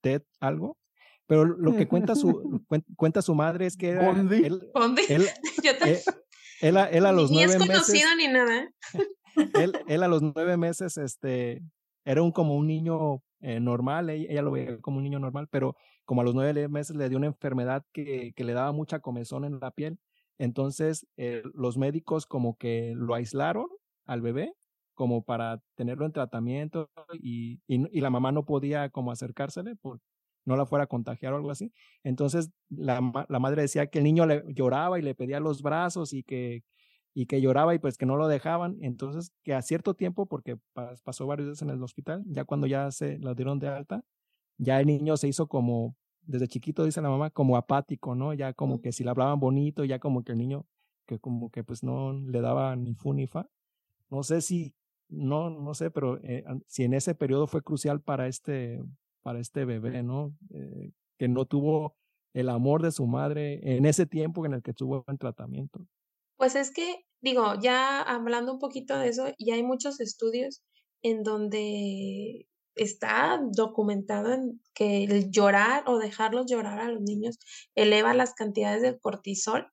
Ted algo, Pero lo que cuenta su, [laughs] cuenta su madre es que era, Bondi. él, ¿Dónde? él, [laughs] Yo te- él, él a, él a [laughs] los ni es nueve conocido meses, ni nada. Él, a los nueve meses, este, era un como un niño eh, normal, ella, lo veía como un niño normal, pero como a los nueve meses le dio una enfermedad que, que le daba mucha comezón en la piel. Entonces, eh, los médicos como que lo aislaron al bebé como para tenerlo en tratamiento y, y, la mamá no podía como acercársele por no la fuera a contagiar o algo así. Entonces, la, la madre decía que el niño le lloraba y le pedía los brazos y que, y que lloraba y pues que no lo dejaban. Entonces, que a cierto tiempo, porque pa- pasó varios días en el hospital, ya cuando ya se lo dieron de alta, ya el niño se hizo como, desde chiquito dice la mamá, como apático, ¿no? Ya como que si le hablaban bonito, ya como que el niño, que como que pues no le daba ni fu ni fa. No sé si, no, no sé, pero eh, si en ese periodo fue crucial para este, para este bebé, ¿no? Eh, que no tuvo el amor de su madre en ese tiempo en el que estuvo en tratamiento. Pues es que, digo, ya hablando un poquito de eso, ya hay muchos estudios en donde está documentado en que el llorar o dejarlos llorar a los niños eleva las cantidades de cortisol,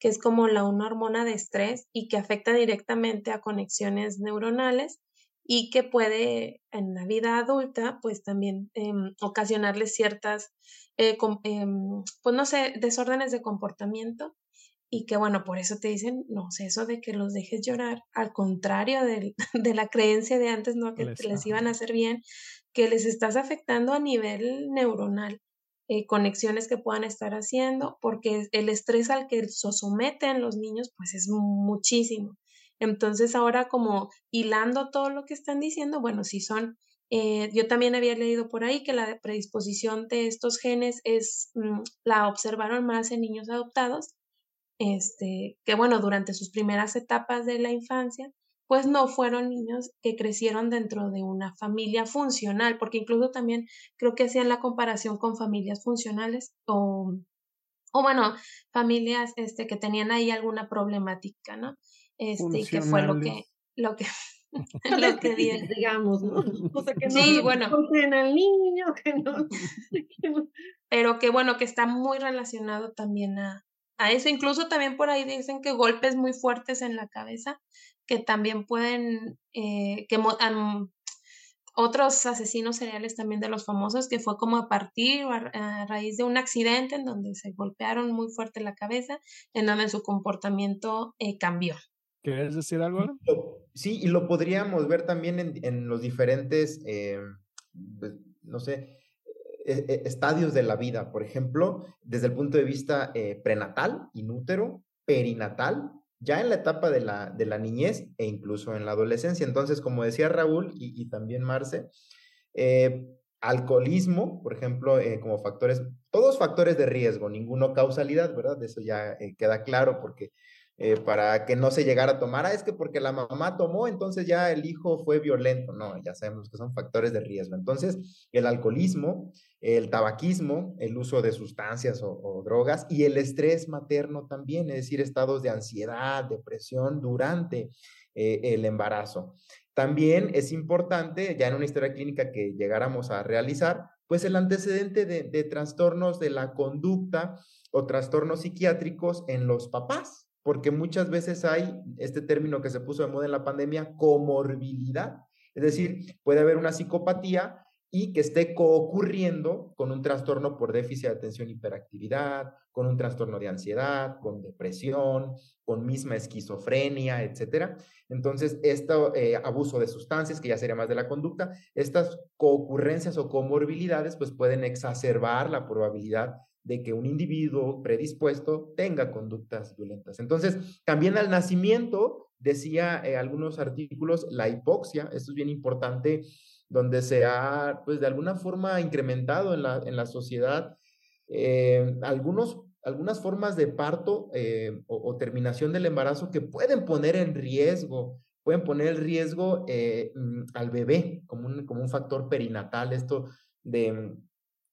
que es como la una hormona de estrés y que afecta directamente a conexiones neuronales y que puede en la vida adulta pues también em, ocasionarles ciertas, eh, em, pues no sé, desórdenes de comportamiento y que bueno, por eso te dicen, no sé, eso de que los dejes llorar, al contrario del- [laughs] de la creencia de antes, ¿no? Que Les- iban a hacer bien, que les estás afectando a nivel neuronal, eh, conexiones que puedan estar haciendo, porque el estrés al que se someten los niños, pues es muchísimo. Entonces ahora como hilando todo lo que están diciendo, bueno, si son, eh, yo también había leído por ahí que la predisposición de estos genes es, mm, la observaron más en niños adoptados, este, que bueno, durante sus primeras etapas de la infancia, pues no fueron niños que crecieron dentro de una familia funcional, porque incluso también creo que hacían la comparación con familias funcionales o, o bueno, familias este, que tenían ahí alguna problemática, ¿no? Este, y que fue lo que, lo que, [laughs] [laughs] lo que di- digamos, ¿no? O sea, que no Sí, no bueno. al niño, [laughs] que no- pero que bueno, que está muy relacionado también a, a eso. Incluso también por ahí dicen que golpes muy fuertes en la cabeza, que también pueden, eh, que otros asesinos seriales también de los famosos, que fue como a partir o a, a raíz de un accidente en donde se golpearon muy fuerte la cabeza, en donde su comportamiento eh, cambió. ¿Quieres decir algo? Alan? Sí, y lo podríamos ver también en, en los diferentes, eh, pues, no sé, eh, eh, estadios de la vida. Por ejemplo, desde el punto de vista eh, prenatal, inútero, perinatal, ya en la etapa de la, de la niñez e incluso en la adolescencia. Entonces, como decía Raúl y, también Marce, eh, alcoholismo, por ejemplo, como factores, todos factores de riesgo, ninguno causalidad, ¿verdad? Eso ya queda claro porque eh, para que no se llegara a tomar, ah, es que porque la mamá tomó, entonces ya el hijo fue violento. No, ya sabemos que son factores de riesgo. Entonces, el alcoholismo, el tabaquismo, el uso de sustancias o, drogas y el estrés materno también, es decir, estados de ansiedad, depresión durante eh, el embarazo. También es importante, ya en una historia clínica que llegáramos a realizar, pues el antecedente de, de trastornos de la conducta o trastornos psiquiátricos en los papás porque muchas veces hay este término que se puso de moda en la pandemia, comorbilidad. Es decir, puede haber una psicopatía y que esté coocurriendo con un trastorno por déficit de atención hiperactividad, con un trastorno de ansiedad, con depresión, con misma esquizofrenia, etcétera. Entonces, este abuso de sustancias, que ya sería más de la conducta, estas coocurrencias o comorbilidades, pues pueden exacerbar la probabilidad de que un individuo predispuesto tenga conductas violentas. Entonces, también al nacimiento, decía eh, algunos artículos, la hipoxia, esto es bien importante, donde se ha, pues de alguna forma, incrementado en la, en la sociedad eh, algunos, algunas formas de parto eh, o, o, terminación del embarazo que pueden poner en riesgo, pueden poner en riesgo eh, al bebé como un, como un factor perinatal, esto de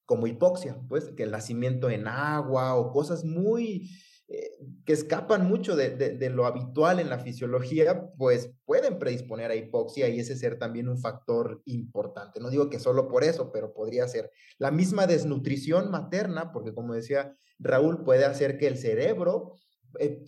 como hipoxia, pues que el nacimiento en agua o cosas muy eh, que escapan mucho de, de, lo habitual en la fisiología, pues pueden predisponer a hipoxia y ese ser también un factor importante. No digo que solo por eso, pero podría ser. La misma desnutrición materna, porque como decía Raúl, puede hacer que el cerebro eh,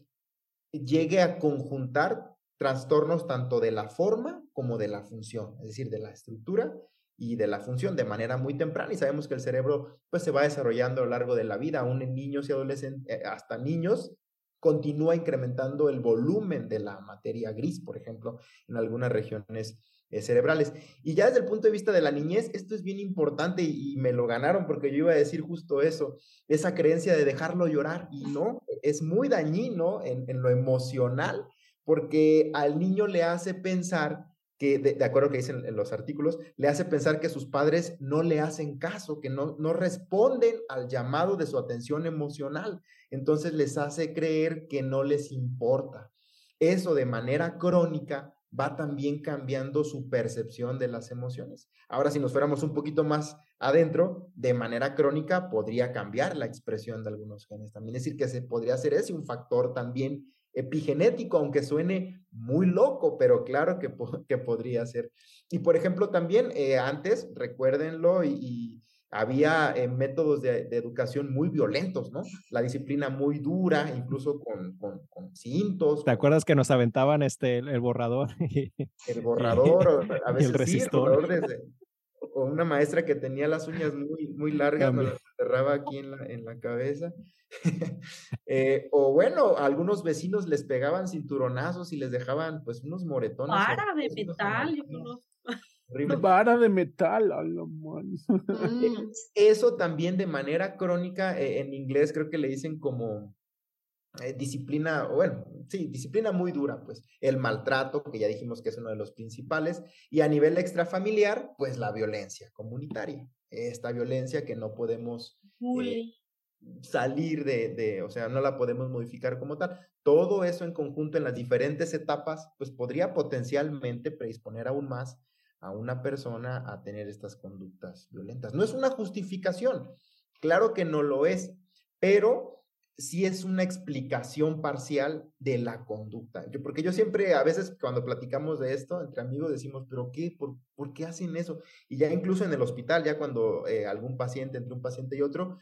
llegue a conjuntar trastornos tanto de la forma como de la función, es decir, de la estructura y de la función de manera muy temprana y sabemos que el cerebro pues se va desarrollando a lo largo de la vida, aún en niños y adolescentes, eh, hasta niños, continúa incrementando el volumen de la materia gris, por ejemplo, en algunas regiones eh, cerebrales. Y ya desde el punto de vista de la niñez, esto es bien importante y, me lo ganaron porque yo iba a decir justo eso, esa creencia de dejarlo llorar y no, es muy dañino en, en lo emocional porque al niño le hace pensar que, de, acuerdo a que dicen en los artículos, le hace pensar que sus padres no le hacen caso, que no, no responden al llamado de su atención emocional. Entonces les hace creer que no les importa. Eso de manera crónica va también cambiando su percepción de las emociones. Ahora, si nos fuéramos un poquito más adentro, de manera crónica podría cambiar la expresión de algunos genes también. Decir, que se podría hacer ese un factor también epigenético, aunque suene muy loco, pero claro que, [laughs] que podría ser. Y por ejemplo, también eh, antes, recuérdenlo, y, había eh, métodos de, educación muy violentos, ¿no? La disciplina muy dura, incluso con, con, cintos. ¿Te acuerdas que nos aventaban este, el, borrador? el borrador, [laughs] a veces el resistor. O una maestra que tenía las uñas muy, muy largas, nos las cerraba aquí en la, en la cabeza. [laughs] Eh, o bueno, algunos vecinos les pegaban cinturonazos y les dejaban pues unos moretones. Vara de metal, [laughs] Vara de metal, [laughs] Eso también de manera crónica, eh, en inglés creo que le dicen como eh, disciplina, bueno, sí, disciplina muy dura, pues el maltrato, que ya dijimos que es uno de los principales, y a nivel extrafamiliar, pues la violencia comunitaria, esta violencia que no podemos salir de, de, o sea, no la podemos modificar como tal. Todo eso en conjunto en las diferentes etapas, pues podría potencialmente predisponer aún más a una persona a tener estas conductas violentas. No es una justificación, claro que no lo es, pero sí es una explicación parcial de la conducta. Porque yo siempre, a veces cuando platicamos de esto entre amigos, decimos, pero ¿qué? ¿Por, ¿por qué hacen eso? Y ya incluso en el hospital, ya cuando eh, algún paciente, entre un paciente y otro,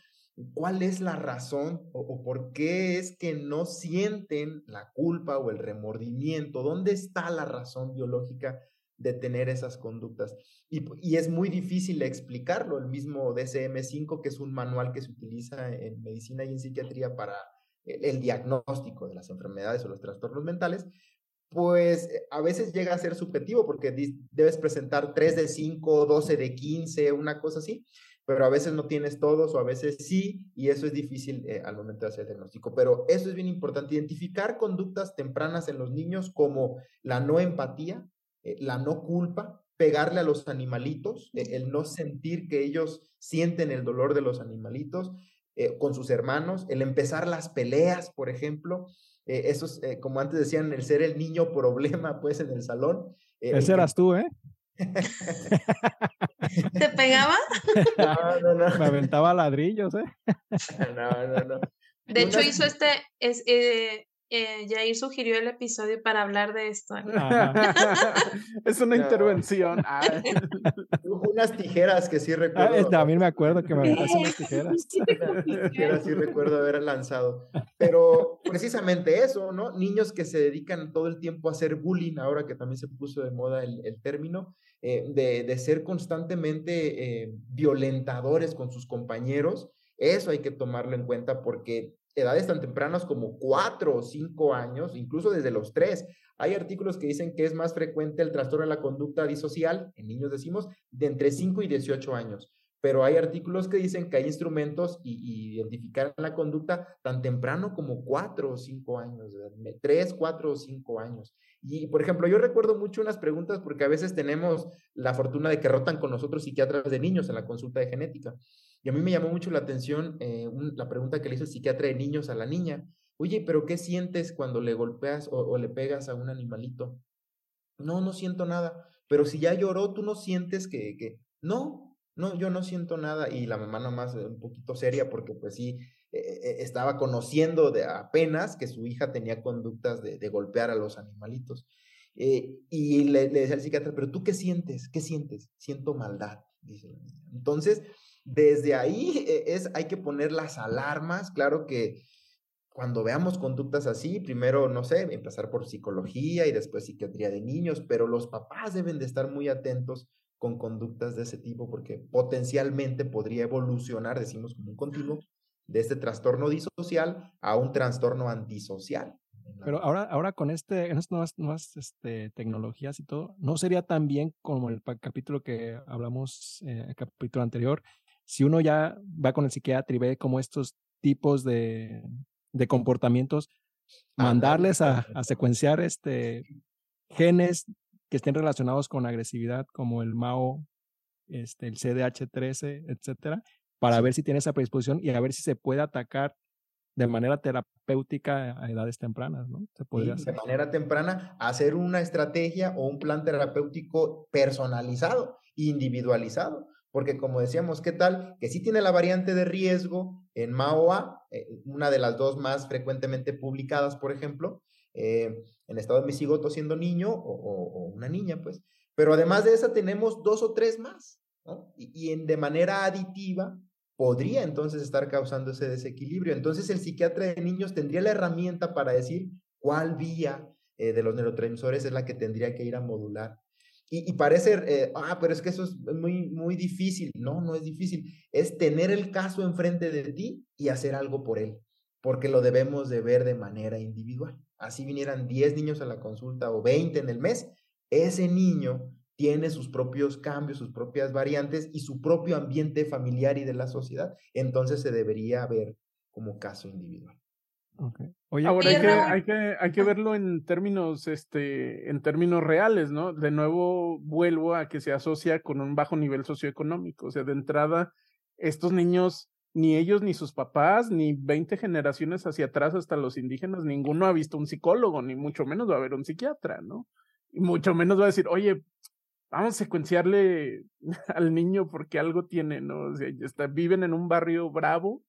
¿Cuál es la razón o, por qué es que no sienten la culpa o el remordimiento? ¿Dónde está la razón biológica de tener esas conductas? Y, es muy difícil explicarlo. El mismo DCM5, que es un manual que se utiliza en medicina y en psiquiatría para el, diagnóstico de las enfermedades o los trastornos mentales, pues eh, a veces llega a ser subjetivo porque debes presentar 3 de 5, 12 de 15, una cosa así pero a veces no tienes todos o a veces sí, y eso es difícil eh, al momento de hacer el diagnóstico. Pero eso es bien importante, identificar conductas tempranas en los niños como la no empatía, eh, la no culpa, pegarle a los animalitos, eh, el no sentir que ellos sienten el dolor de los animalitos con sus hermanos, el empezar las peleas, por ejemplo. eso es, como antes decían, el ser el niño problema, pues, en el salón. Ese eras tú, ¿eh? ¿Te pegaba? [laughs] No, no, no. Me aventaba ladrillos, ¿eh? [laughs] No, no, no. De hecho, hizo este, es, eh, eh, Jair sugirió el episodio para hablar de esto. [laughs] es una intervención. [laughs] Unas tijeras que sí recuerdo. Ah, también me acuerdo que me aventaste unas tijeras. [laughs] tijeras sí recuerdo haber lanzado. Pero precisamente eso, ¿no? Niños que se dedican todo el tiempo a hacer bullying, ahora que también se puso de moda el, el término, eh, de, de, ser constantemente eh, violentadores con sus compañeros, eso hay que tomarlo en cuenta porque edades tan tempranas como cuatro o cinco años, incluso desde los tres, hay artículos que dicen que es más frecuente el trastorno de la conducta disocial, en niños decimos, de entre 5 y 18 años pero hay artículos que dicen que hay instrumentos y, identificar la conducta tan temprano como cuatro o cinco años, tres, cuatro o cinco años. Y, por ejemplo, yo recuerdo mucho unas preguntas porque a veces tenemos la fortuna de que rotan con nosotros psiquiatras de niños en la consulta de genética. Y a mí me llamó mucho la atención eh, la pregunta que le hizo el psiquiatra de niños a la niña. Oye, pero ¿qué sientes cuando le golpeas o, le pegas a un animalito? No, no siento nada. Pero si ya lloró, tú no sientes que, que... No, No, yo no siento nada y la mamá nomás un poquito seria porque pues sí, eh, eh, estaba conociendo de apenas que su hija tenía conductas de, de golpear a los animalitos. Eh, y le, le, decía al psiquiatra, pero tú qué sientes? ¿Qué sientes? Siento maldad, dice. Entonces, desde ahí es, hay que poner las alarmas, claro que cuando veamos conductas así, primero, no sé, empezar por psicología y después psiquiatría de niños, pero los papás deben de estar muy atentos con conductas de ese tipo porque potencialmente podría evolucionar, decimos como un continuo, de este trastorno disocial a un trastorno antisocial. Pero ahora, ahora con este, en estas nuevas, nuevas este, tecnologías y todo, ¿no sería tan bien como el capítulo que hablamos, eh, el capítulo anterior, si uno ya va con el psiquiatra y ve como estos tipos de, de comportamientos, mandarles a, a, secuenciar este, genes que estén relacionados con agresividad, como el MAO, este, el CDH13, etcétera, para ver si tiene esa predisposición y a ver si se puede atacar de manera terapéutica a edades tempranas, ¿no? Se podría hacer. De manera temprana, hacer una estrategia o un plan terapéutico personalizado, individualizado. Porque como decíamos, ¿qué tal? Que sí tiene la variante de riesgo en MAOA, eh, una de las dos más frecuentemente publicadas, por ejemplo, eh, en estado de misigoto siendo niño o, una niña, pues. Pero además de esa tenemos dos o tres más, ¿no? Y, en, de manera aditiva podría entonces estar causando ese desequilibrio. Entonces el psiquiatra de niños tendría la herramienta para decir cuál vía eh, de los neurotransmisores es la que tendría que ir a modular y, parece, eh, ah, pero es que eso es muy, muy difícil. No, no es difícil. Es tener el caso enfrente de ti y hacer algo por él, porque lo debemos de ver de manera individual. Así vinieran 10 niños a la consulta o 20 en el mes, ese niño tiene sus propios cambios, sus propias variantes y su propio ambiente familiar y de la sociedad. Entonces se debería ver como caso individual. Okay. Oye, Ahora hay que, hay que, hay que verlo en términos, este, en términos reales, ¿no? De nuevo vuelvo a que se asocia con un bajo nivel socioeconómico. O sea, de entrada, estos niños, ni ellos, ni sus papás, ni 20 generaciones hacia atrás hasta los indígenas, ninguno ha visto un psicólogo, ni mucho menos va a haber un psiquiatra, ¿no? Y mucho menos va a decir, oye, vamos a secuenciarle [laughs] al niño porque algo tiene, ¿no? O sea, está, viven en un barrio bravo,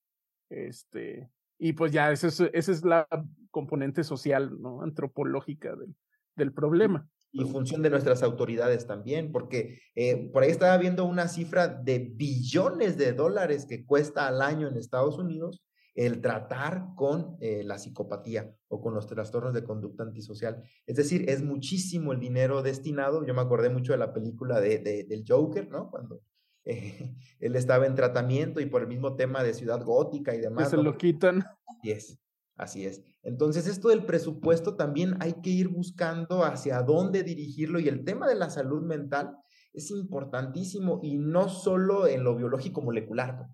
este, y pues ya, esa es, esa es la componente social, ¿no? Antropológica del, del problema. Y función de nuestras autoridades también, porque eh, por ahí estaba viendo una cifra de billones de dólares que cuesta al año en Estados Unidos el tratar con eh, la psicopatía o con los trastornos de conducta antisocial. Es decir, es muchísimo el dinero destinado. Yo me acordé mucho de la película de, de, del Joker, ¿no? Cuando [laughs] él estaba en tratamiento y por el mismo tema de ciudad gótica y demás. Que se lo quitan. Así es, así es. Entonces, esto del presupuesto también hay que ir buscando hacia dónde dirigirlo y el tema de la salud mental es importantísimo y no solo en lo biológico molecular,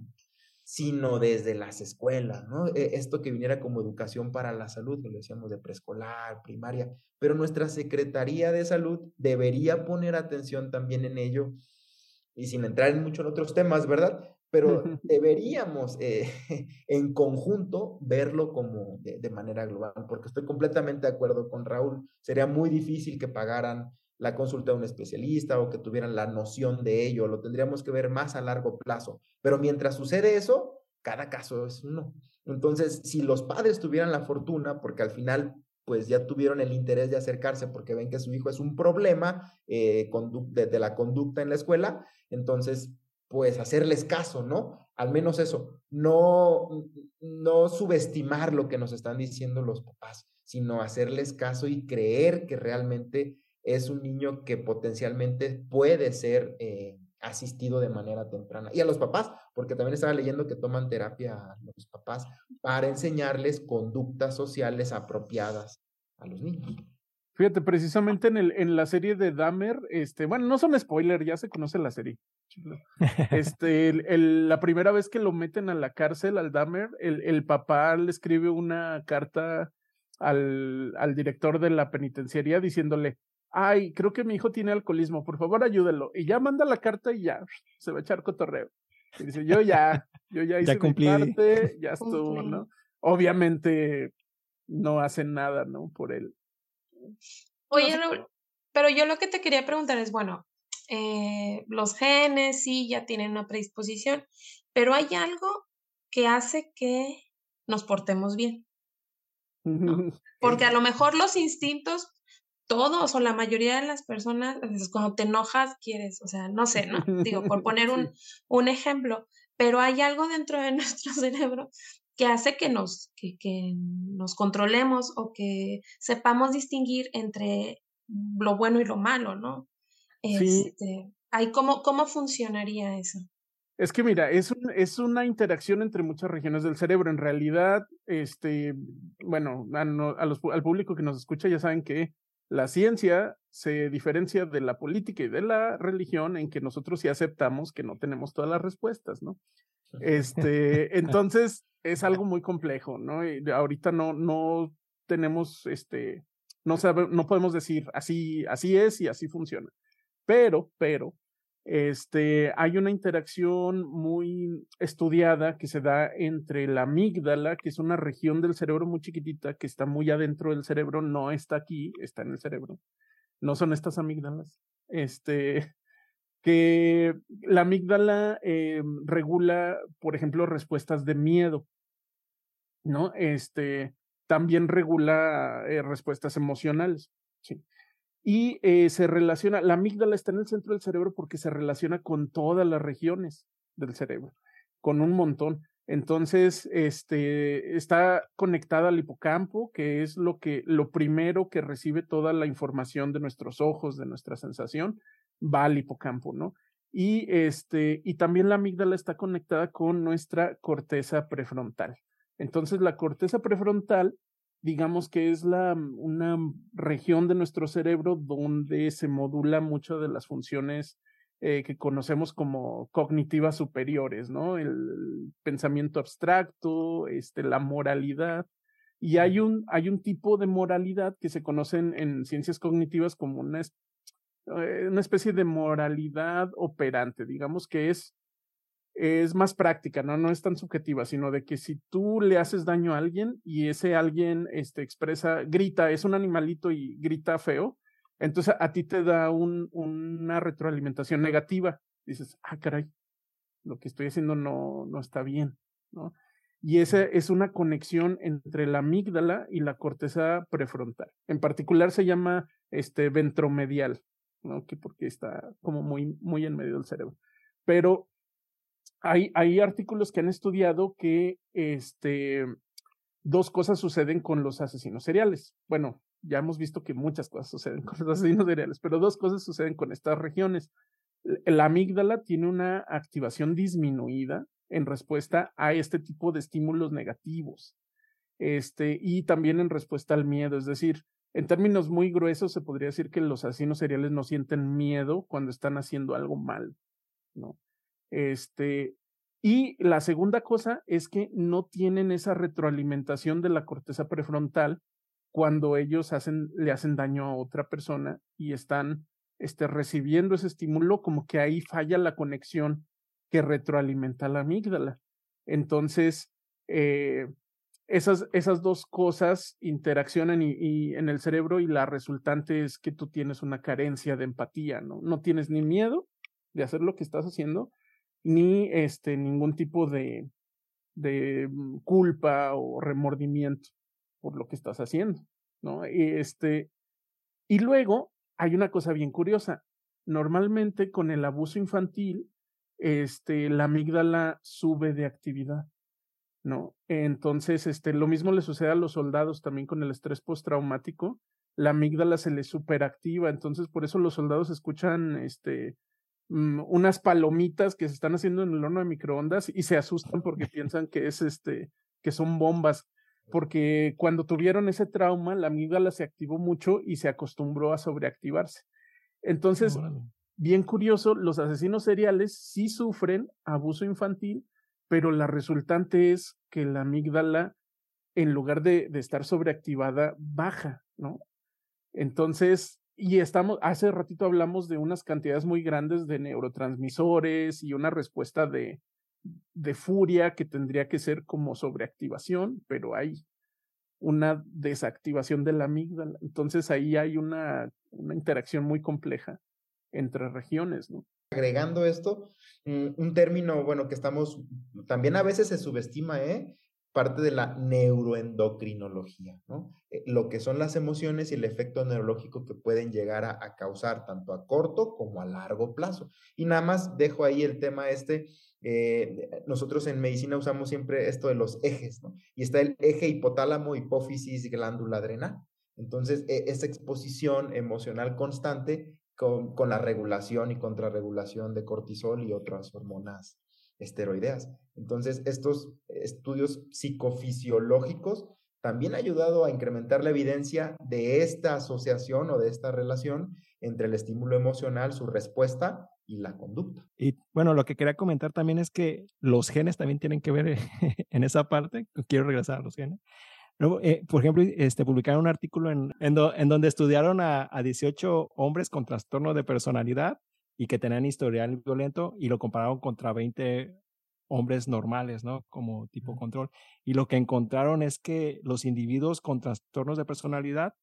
sino desde las escuelas, ¿no? E, esto que viniera como educación para la salud, que lo decíamos de preescolar, primaria, pero nuestra Secretaría de Salud debería poner atención también en ello y sin entrar en mucho en otros temas, ¿verdad? Pero deberíamos eh, [laughs] en conjunto verlo como de, manera global, porque estoy completamente de acuerdo con Raúl. Sería muy difícil que pagaran la consulta de un especialista o que tuvieran la noción de ello. Lo tendríamos que ver más a largo plazo. Pero mientras sucede eso, cada caso es uno. Entonces, si los padres tuvieran la fortuna, porque al final pues ya tuvieron el interés de acercarse porque ven que su hijo es un problema eh, de, la conducta en la escuela, entonces, pues hacerles caso, ¿no? Al menos eso, no, no subestimar lo que nos están diciendo los papás, sino hacerles caso y creer que realmente es un niño que potencialmente puede ser eh, asistido de manera temprana. Y a los papás, porque también estaba leyendo que toman terapia a los papás para enseñarles conductas sociales apropiadas a los niños. Fíjate, precisamente en, el, en la serie de Dahmer, este, bueno, no son spoilers, ya se conoce la serie. [laughs] Este, el, la primera vez que lo meten a la cárcel, al Dahmer, el, el papá le escribe una carta al, al director de la penitenciaría diciéndole, ay, creo que mi hijo tiene alcoholismo, por favor ayúdelo. Y ya manda la carta y ya, se va a echar cotorreo. Y dice, yo ya, yo ya [laughs] hice mi parte, ya estuvo, ¿no? Obviamente no hacen nada, ¿no? Por él. Oye, pero yo lo que te quería preguntar es, bueno, eh, los genes sí ya tienen una predisposición, pero hay algo que hace que nos portemos bien. [laughs] Porque a lo mejor los instintos, todos o la mayoría de las personas, cuando te enojas, quieres, o sea, no sé, ¿no? [laughs] Digo, por poner un, un ejemplo, pero hay algo dentro de [laughs] nuestro cerebro que hace que nos, que, que nos controlemos o que sepamos distinguir entre lo bueno y lo malo, ¿no? Sí. Este, ¿cómo, ¿Cómo funcionaría eso? Es que mira, es, un, es una interacción entre muchas regiones del cerebro. En realidad, este, bueno, a, a los, al público que nos escucha ya saben que la ciencia se diferencia de la política y de la religión en que nosotros sí aceptamos que no tenemos todas las respuestas, ¿no? [laughs] Este, entonces es algo muy complejo, ¿no? Y ahorita no, no tenemos, este, no sabe, no podemos decir así, así es y así funciona. Pero, pero, este, hay una interacción muy estudiada que se da entre la amígdala, que es una región del cerebro muy chiquitita, que está muy adentro del cerebro, no está aquí, está en el cerebro. No son estas amígdalas. Este, que la amígdala eh, regula, por ejemplo, respuestas de miedo, ¿no? Este, también regula eh, respuestas emocionales, ¿sí? Y eh, se relaciona, la amígdala está en el centro del cerebro porque se relaciona con todas las regiones del cerebro, con un montón. Entonces, este, está conectada al hipocampo, que es lo que, lo primero que recibe toda la información de nuestros ojos, de nuestra sensación, va al hipocampo, ¿no? Y este, y también la amígdala está conectada con nuestra corteza prefrontal. Entonces, la corteza prefrontal digamos que es la, una región de nuestro cerebro donde se modula muchas de las funciones eh, que conocemos como cognitivas superiores, ¿no? El, pensamiento abstracto, este, la moralidad. Y hay un, hay un tipo de moralidad que se conoce en, ciencias cognitivas como una, eh, una especie de moralidad operante, digamos que es es más práctica, ¿no? No es tan subjetiva, sino de que si tú le haces daño a alguien y ese alguien este, expresa, grita, es un animalito y grita feo, entonces a ti te da un, una retroalimentación negativa. Dices, ah, caray, lo que estoy haciendo no, no está bien, ¿no? Y esa es una conexión entre la amígdala y la corteza prefrontal. En particular se llama este ventromedial, ¿no? Que porque está como muy, muy en medio del cerebro. Pero hay, hay artículos que han estudiado que este, dos cosas suceden con los asesinos seriales. Bueno, ya hemos visto que muchas cosas suceden [laughs] con los asesinos seriales, pero dos cosas suceden con estas regiones. La amígdala tiene una activación disminuida en respuesta a este tipo de estímulos negativos. Este, y también en respuesta al miedo, es decir, en términos muy gruesos se podría decir que los asesinos seriales no sienten miedo cuando están haciendo algo mal, ¿no? Este, y la segunda cosa es que no tienen esa retroalimentación de la corteza prefrontal cuando ellos hacen, le hacen daño a otra persona y están este, recibiendo ese estímulo, como que ahí falla la conexión que retroalimenta la amígdala. Entonces, eh, esas, esas dos cosas interaccionan y, en el cerebro y la resultante es que tú tienes una carencia de empatía, ¿no? No tienes ni miedo de hacer lo que estás haciendo, ni este, ningún tipo de, de mm, culpa o remordimiento por lo que estás haciendo, ¿no? Este, y luego hay una cosa bien curiosa. Normalmente con el abuso infantil, este, la amígdala sube de actividad, ¿no? Entonces, este, lo mismo le sucede a los soldados también con el estrés postraumático. La amígdala se les superactiva, entonces por eso los soldados escuchan, este, Mm, unas palomitas que se están haciendo en el horno de microondas y se asustan porque piensan que es este, que son bombas. Porque cuando tuvieron ese trauma, la amígdala se activó mucho y se acostumbró a sobreactivarse. Entonces, bien curioso, los asesinos seriales sí sufren abuso infantil, pero la resultante es que la amígdala, en lugar de, de estar sobreactivada, baja, ¿no? Entonces, y estamos, hace ratito hablamos de unas cantidades muy grandes de neurotransmisores y una respuesta de, de furia que tendría que ser como sobreactivación, pero hay una desactivación de la amígdala. Entonces ahí hay una, una interacción muy compleja entre regiones, ¿no? Agregando esto, mm, un término, bueno, que estamos, también a veces se subestima, ¿eh? Parte de la neuroendocrinología, ¿no? Eh, lo que son las emociones y el efecto neurológico que pueden llegar a, causar tanto a corto como a largo plazo. Y nada más dejo ahí el tema este, eh, nosotros en medicina usamos siempre esto de los ejes, ¿no? Y está el eje hipotálamo, hipófisis, glándula adrenal. Entonces, e, esa exposición emocional constante con, con la regulación y contrarregulación de cortisol y otras hormonas esteroideas. Entonces, estos estudios psicofisiológicos también han ayudado a incrementar la evidencia de esta asociación o de esta relación entre el estímulo emocional, su respuesta y la conducta. Y bueno, lo que quería comentar también es que los genes también tienen que ver [laughs] en esa parte. Quiero regresar a los genes. Eh, por ejemplo, este, publicaron un artículo en, en, donde estudiaron a, a 18 hombres con trastorno de personalidad y que tenían historial violento y lo compararon contra 20 hombres normales, ¿no? Como tipo control. Y lo que encontraron es que los individuos con trastornos de personalidad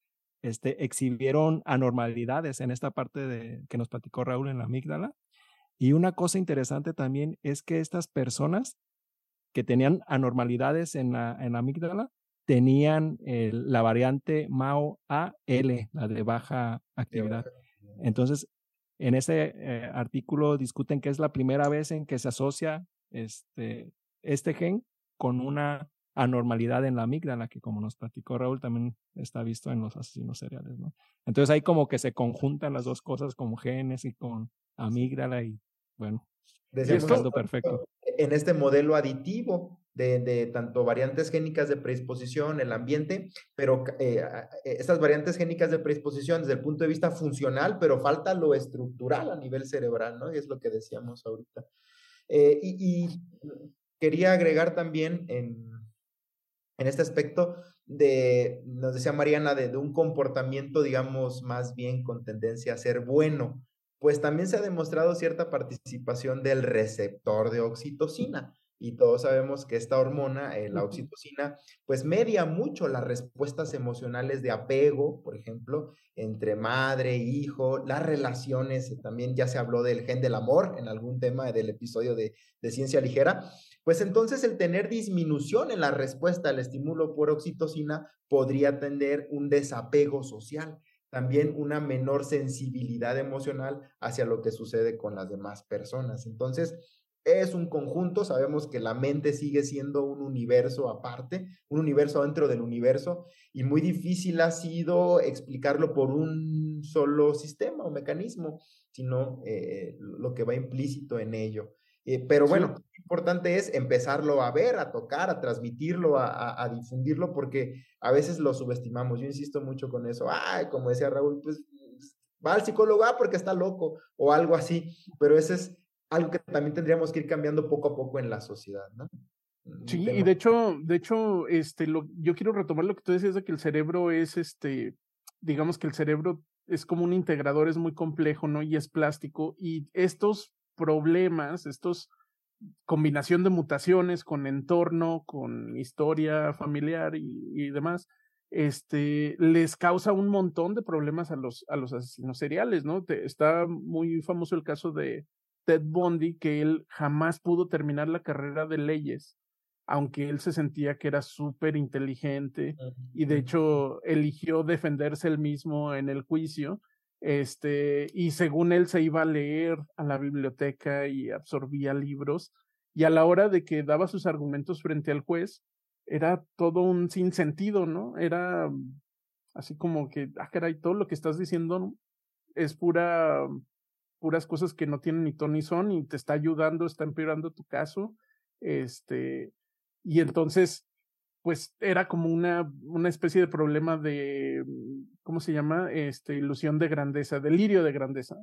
este, exhibieron anormalidades en esta parte de, que nos platicó Raúl en la amígdala. Y una cosa interesante también es que estas personas que tenían anormalidades en la, en la amígdala tenían la variante MAO-AL, la de baja actividad. Entonces, en ese eh, artículo discuten que es la primera vez en que se asocia este, este gen con una anormalidad en la amígdala, que como nos platicó Raúl, también está visto en los asesinos seriales, ¿no? Entonces ahí como que se conjuntan las dos cosas como genes y con amígdala y bueno, esto perfecto. En este modelo aditivo de, tanto variantes génicas de predisposición, el ambiente, pero eh, estas variantes génicas de predisposición desde el punto de vista funcional, pero falta lo estructural a nivel cerebral, ¿no? Y es lo que decíamos ahorita. Eh, y, quería agregar también en, en este aspecto de, nos decía Mariana, de, de, un comportamiento, digamos, más bien con tendencia a ser bueno, pues también se ha demostrado cierta participación del receptor de oxitocina y todos sabemos que esta hormona, eh, la oxitocina, pues media mucho las respuestas emocionales de apego, por ejemplo, entre madre, e hijo, las relaciones, eh, también ya se habló del gen del amor en algún tema del episodio de, de ciencia ligera, pues entonces el tener disminución en la respuesta al estímulo por oxitocina podría tener un desapego social también una menor sensibilidad emocional hacia lo que sucede con las demás personas. Entonces, es un conjunto, sabemos que la mente sigue siendo un universo aparte, un universo dentro del universo, y muy difícil ha sido explicarlo por un solo sistema o mecanismo, sino eh, lo que va implícito en ello. Eh, pero bueno, lo importante es empezarlo a ver, a tocar, a transmitirlo, a, a, difundirlo, porque a veces lo subestimamos. Yo insisto mucho con eso. Ay, como decía Raúl, pues va al psicólogo ah, porque está loco o algo así, pero ese es algo que también tendríamos que ir cambiando poco a poco en la sociedad, ¿no? Sí, y de hecho, de hecho, este, lo, yo quiero retomar lo que tú decías de que el cerebro es, este, digamos que el cerebro es como un integrador, es muy complejo, ¿no? Y es plástico, y estos problemas, estos combinación de mutaciones con entorno, con historia familiar y, y demás, este, les causa un montón de problemas a los, a los asesinos seriales, ¿no? Te, está muy famoso el caso de, Ted Bundy que él jamás pudo terminar la carrera de leyes, aunque él se sentía que era súper inteligente y de hecho eligió defenderse él mismo en el juicio. Este, y según él se iba a leer a la biblioteca y absorbía libros, y a la hora de que daba sus argumentos frente al juez, era todo un sinsentido, ¿no? Era así como que, ah, caray, todo lo que estás diciendo es pura puras cosas que no tienen ni ton ni son y te está ayudando, está empeorando tu caso. Este, y entonces, pues era como una, una especie de problema de, ¿cómo se llama? Este, ilusión de grandeza, delirio de grandeza.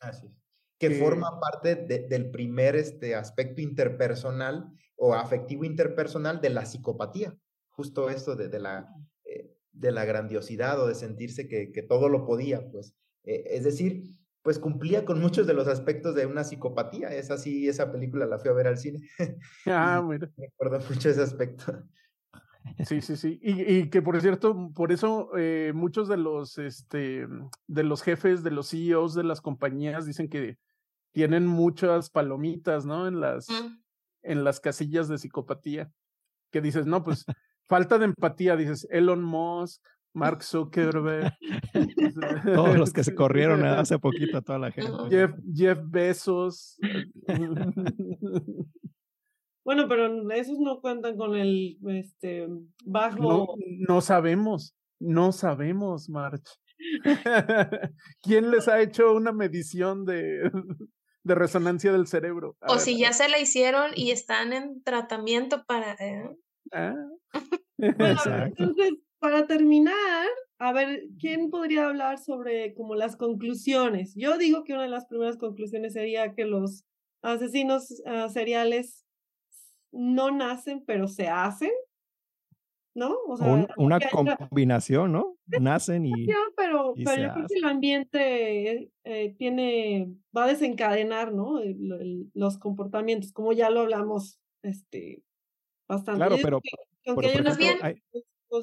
Así es. Que, forma parte del primer este, aspecto interpersonal o afectivo interpersonal de la psicopatía. Justo esto de, de la, eh, de la grandiosidad o de sentirse que, que todo lo podía, pues. Eh, es decir, pues cumplía con muchos de los aspectos de una psicopatía. Es así, esa película la fui a ver al cine. [laughs] Ah, bueno. Me acuerdo mucho ese aspecto. Sí, sí, sí. Y, y que por cierto, por eso eh, muchos de los, este, de los jefes, de los CEOs de las compañías dicen que tienen muchas palomitas, ¿no? En las, Mm. en las casillas de psicopatía. Que dices, no, pues falta de empatía, dices Elon Musk, Mark Zuckerberg, [laughs] [laughs] Todos los que se corrieron ¿eh? hace poquito, toda la gente. Jeff, Jeff Bezos. [laughs] Bueno, pero esos no cuentan con el este bajo. No, no sabemos, no sabemos, March. ¿Quién les ha hecho una medición de, de resonancia del cerebro? A O ver, si ya se la hicieron y están en tratamiento para... ¿eh? ah. Bueno, Exacto. entonces, para terminar, a ver, ¿quién podría hablar sobre como las conclusiones? Yo digo que una de las primeras conclusiones sería que los asesinos ah, seriales no nacen, pero se hacen, ¿no? O sea, un- una combinación, ¿no? Nacen y pero, y pero yo creo que el ambiente eh, tiene, va a desencadenar, ¿no? El- el- los comportamientos, como ya lo hablamos, este, bastante. claro, pero, que- pero, ejemplo, hay,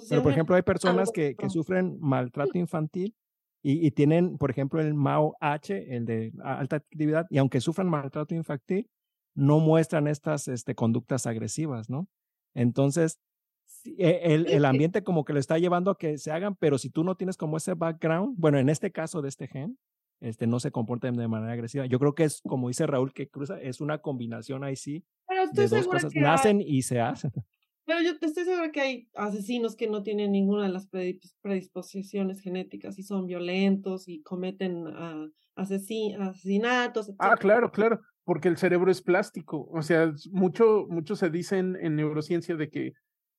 pero por ejemplo hay personas que, sufren maltrato infantil y, y tienen, por ejemplo, el MAO H, el de alta actividad, y aunque sufran maltrato infantil, no muestran estas este, conductas agresivas, ¿no? Entonces, e- el, el ambiente como que lo está llevando a que se hagan, pero si tú no tienes como ese background, bueno, en este caso de este gen, este no se comportan de manera agresiva. Yo creo que es, como dice Raúl, que cruza, es una combinación ahí sí Pero de dos cosas. que Nacen y se hacen. Pero yo te estoy segura que hay asesinos que no tienen ninguna de las predis- predisposiciones genéticas y son violentos y cometen ah, asesi- asesinatos. Ah, claro, claro, porque el cerebro es plástico. O sea, mucho, mucho se dice en, en neurociencia de que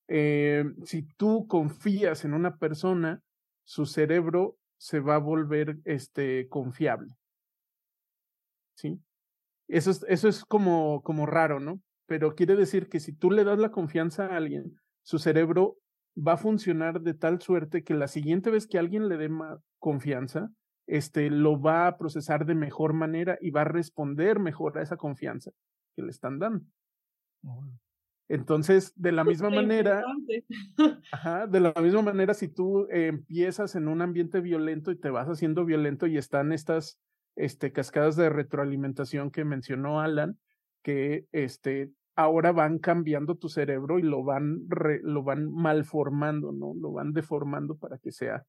eh, si tú confías en una persona, su cerebro se va a volver este, confiable. ¿Sí? Eso es, eso es como, como raro, ¿no? Pero quiere decir que si tú le das la confianza a alguien, su cerebro va a funcionar de tal suerte que la siguiente vez que alguien le dé más confianza, este, lo va a procesar de mejor manera y va a responder mejor a esa confianza que le están dando. Entonces, de la misma Qué manera. [laughs] Ajá, de la misma manera, si tú eh, empiezas en un ambiente violento y te vas haciendo violento y están estas este, cascadas de retroalimentación que mencionó Alan, que este, ahora van cambiando tu cerebro y lo van, re- lo van malformando, ¿no? Lo van deformando para que sea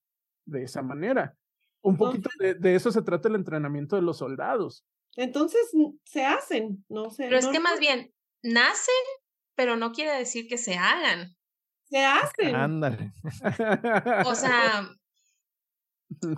de esa manera. Un poquito de, de eso se trata el entrenamiento de los soldados. Entonces se hacen, no sé. Pero es no- que más bien, nacen, pero no quiere decir que se hagan. se hacen. Ándale. O sea,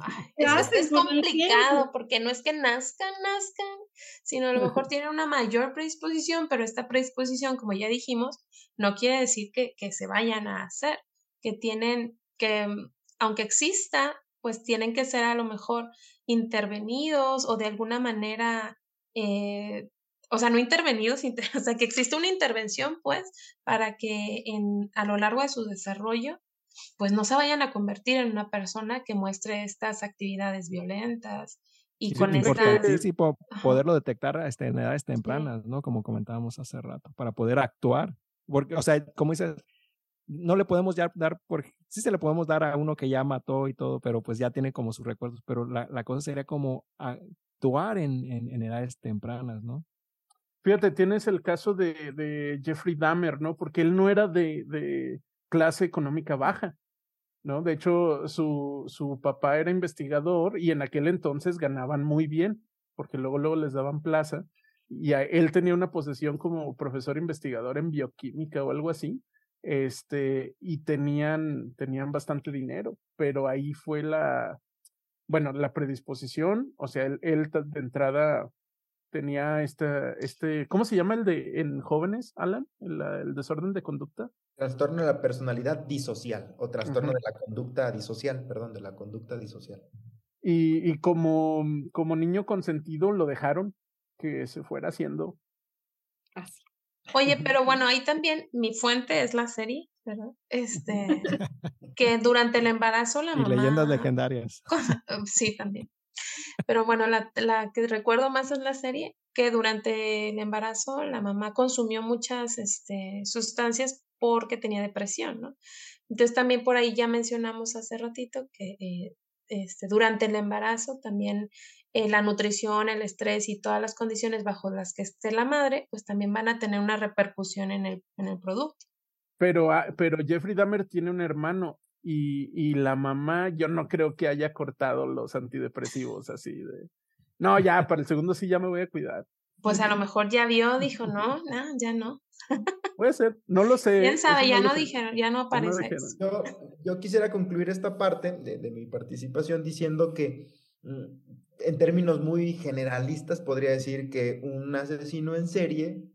ay, es, complicado porque no es que nazcan, nazcan, sino a lo mejor tienen una mayor predisposición, pero esta predisposición, como ya dijimos, no quiere decir que, que se vayan a hacer, que tienen que, mm, aunque exista, pues tienen que ser a lo mejor intervenidos o de alguna manera, eh, o sea, no intervenidos, inter- [laughs] o sea, que existe una intervención, pues, para que en, a lo largo de su desarrollo pues no se vayan a convertir en una persona que muestre estas actividades violentas y Sí, con es estas... importantísimo Ajá. poderlo detectar este, en edades tempranas, ¿no? Como comentábamos hace rato, para poder actuar. Porque, o sea, como dices, no le podemos ya dar, por, sí se le podemos dar a uno que ya mató y todo, pero pues ya tiene como sus recuerdos, pero la, la cosa sería como actuar en, en, en edades tempranas, ¿no? Fíjate, tienes el caso de, de Jeffrey Dahmer, ¿no? Porque él no era de, de clase económica baja, ¿no? De hecho, su, su papá era investigador y en aquel entonces ganaban muy bien, porque luego, luego les daban plaza. Y él tenía una posesión como profesor investigador en bioquímica o algo así, este, y tenían, tenían bastante dinero, pero ahí fue la, bueno, la predisposición, o sea, él, él de entrada tenía esta, este, ¿cómo se llama el de en jóvenes, Alan? El desorden de conducta. Trastorno de la personalidad disocial o trastorno de la conducta disocial, perdón, de la conducta disocial. Y, y como, como niño consentido lo dejaron que se fuera haciendo. Así. Oye, [laughs] pero bueno, ahí también mi fuente es la serie, ¿verdad? Este, [laughs] que durante el embarazo la Y mamá... leyendas legendarias. [laughs] Sí, también. Pero bueno, la, la que recuerdo más es la serie, que durante el embarazo la mamá consumió muchas este, sustancias porque tenía depresión, ¿no? Entonces también por ahí ya mencionamos hace ratito que eh, este, durante el embarazo también eh, la nutrición, el estrés y todas las condiciones bajo las que esté la madre, pues también van a tener una repercusión en el, en el producto. Pero, ah, pero Jeffrey Dahmer tiene un hermano y, y la mamá, yo no creo que haya cortado los antidepresivos así de. No, ya, para el segundo sí ya me voy a cuidar. Pues a lo [laughs] mejor ya vio, dijo, [laughs] no, no, ya no. Puede ser, no lo sé. ¿Quién sabe? Ya no, dijeron, ya no aparece. yo, yo, quisiera concluir esta parte de, de mi participación diciendo que mm, en términos muy generalistas podría decir que un asesino en serie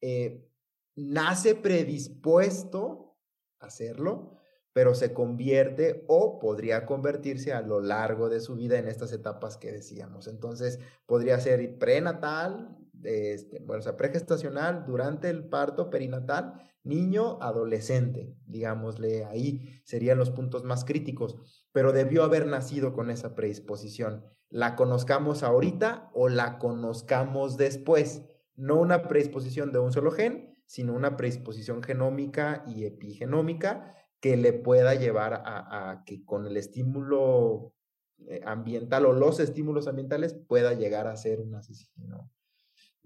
eh, nace predispuesto a hacerlo, pero se convierte o podría convertirse a lo largo de su vida en estas etapas que decíamos. Entonces, podría ser prenatal, este, bueno, o sea, pregestacional, durante el parto, perinatal, niño, adolescente, digámosle ahí, serían los puntos más críticos, pero debió haber nacido con esa predisposición. La conozcamos ahorita o la conozcamos después, no una predisposición de un solo gen, sino una predisposición genómica y epigenómica que le pueda llevar a, que con el estímulo eh, ambiental o los estímulos ambientales pueda llegar a ser un asesino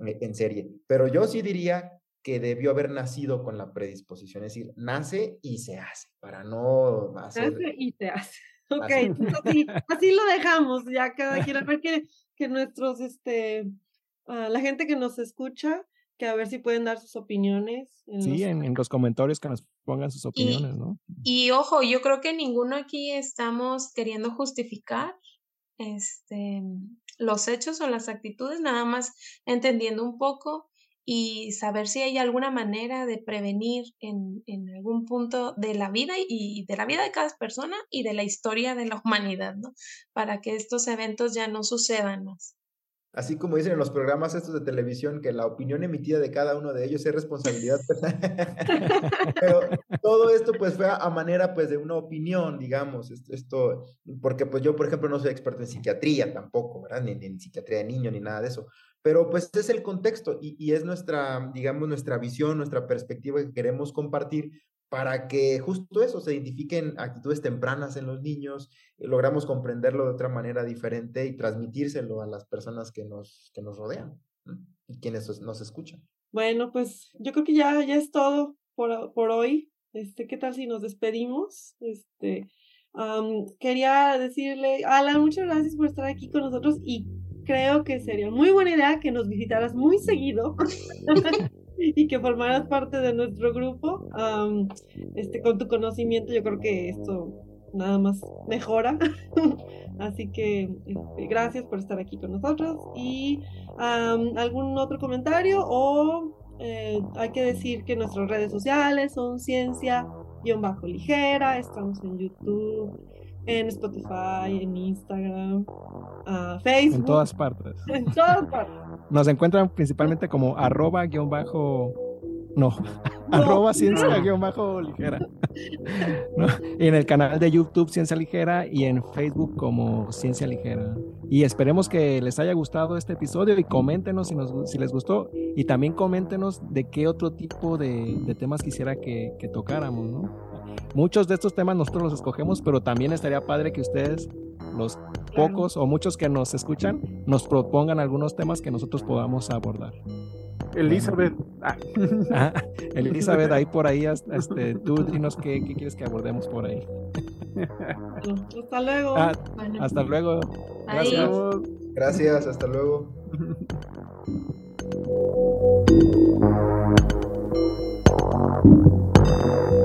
en serie. Pero yo sí diría que debió haber nacido con la predisposición, es decir, nace y se hace, para no hacer... Nace y se hace. [laughs] Ok, [laughs] así, lo dejamos, ya cada quien, a [laughs] ver que, que nuestros, este, uh, la gente que nos escucha, que a ver si pueden dar sus opiniones. En sí, En, en, los comentarios que nos pongan sus opiniones, ¿no? Y ojo, yo creo que ninguno aquí estamos queriendo justificar este, los hechos o las actitudes, nada más entendiendo un poco y saber si hay alguna manera de prevenir en, algún punto de la vida y de la vida de cada persona y de la historia de la [laughs] humanidad, ¿no? Para que estos eventos ya no sucedan más. Así como dicen en los programas estos de televisión, que la opinión emitida de cada uno de ellos es responsabilidad. [laughs] Pero todo esto pues fue a manera pues de una opinión, digamos, esto, porque pues yo por ejemplo no soy experto en psiquiatría tampoco, ¿verdad? Ni, en psiquiatría de niño ni nada de eso. Pero pues es el contexto y, y es nuestra, digamos, nuestra visión, nuestra perspectiva que queremos compartir para que justo eso, se identifiquen actitudes tempranas en los niños, y logramos comprenderlo de otra manera diferente y transmitírselo a las personas que nos, que nos rodean y quienes nos escuchan. Bueno, pues yo creo que ya, ya es todo por, por hoy. Este, ¿Qué tal si nos despedimos? Este, quería decirle, Alan, muchas gracias por estar aquí con nosotros y creo que sería muy buena idea que nos visitaras muy seguido. [laughs] y que formaras parte de nuestro grupo. este, con tu conocimiento, yo creo que esto nada más mejora. [laughs] Así que este, gracias por estar aquí con nosotros. ¿Y algún otro comentario? O eh, hay que decir que nuestras redes sociales son ciencia-ligera. Estamos en YouTube, en Spotify, en Instagram, Facebook. En todas partes. [laughs] En todas partes. Nos encuentran principalmente como arroba guion bajo. No, [laughs] arroba ciencia guion bajo ligera. [laughs] Y en el canal de YouTube Ciencia Ligera y en Facebook como Ciencia Ligera. Y esperemos que les haya gustado este episodio y coméntenos si, nos, si les gustó. Y también coméntenos de qué otro tipo de, de temas quisiera que, que tocáramos, ¿no? Muchos de estos temas nosotros los escogemos, pero también estaría padre que ustedes, los pocos o muchos que nos escuchan, nos propongan algunos temas que nosotros podamos abordar. Elizabeth. Ah. [laughs] ah [laughs] Elizabeth, ahí por ahí, este, tú dinos qué, qué quieres que abordemos por ahí. Hasta luego. Ah, hasta luego. Gracias. Gracias, hasta luego. [laughs]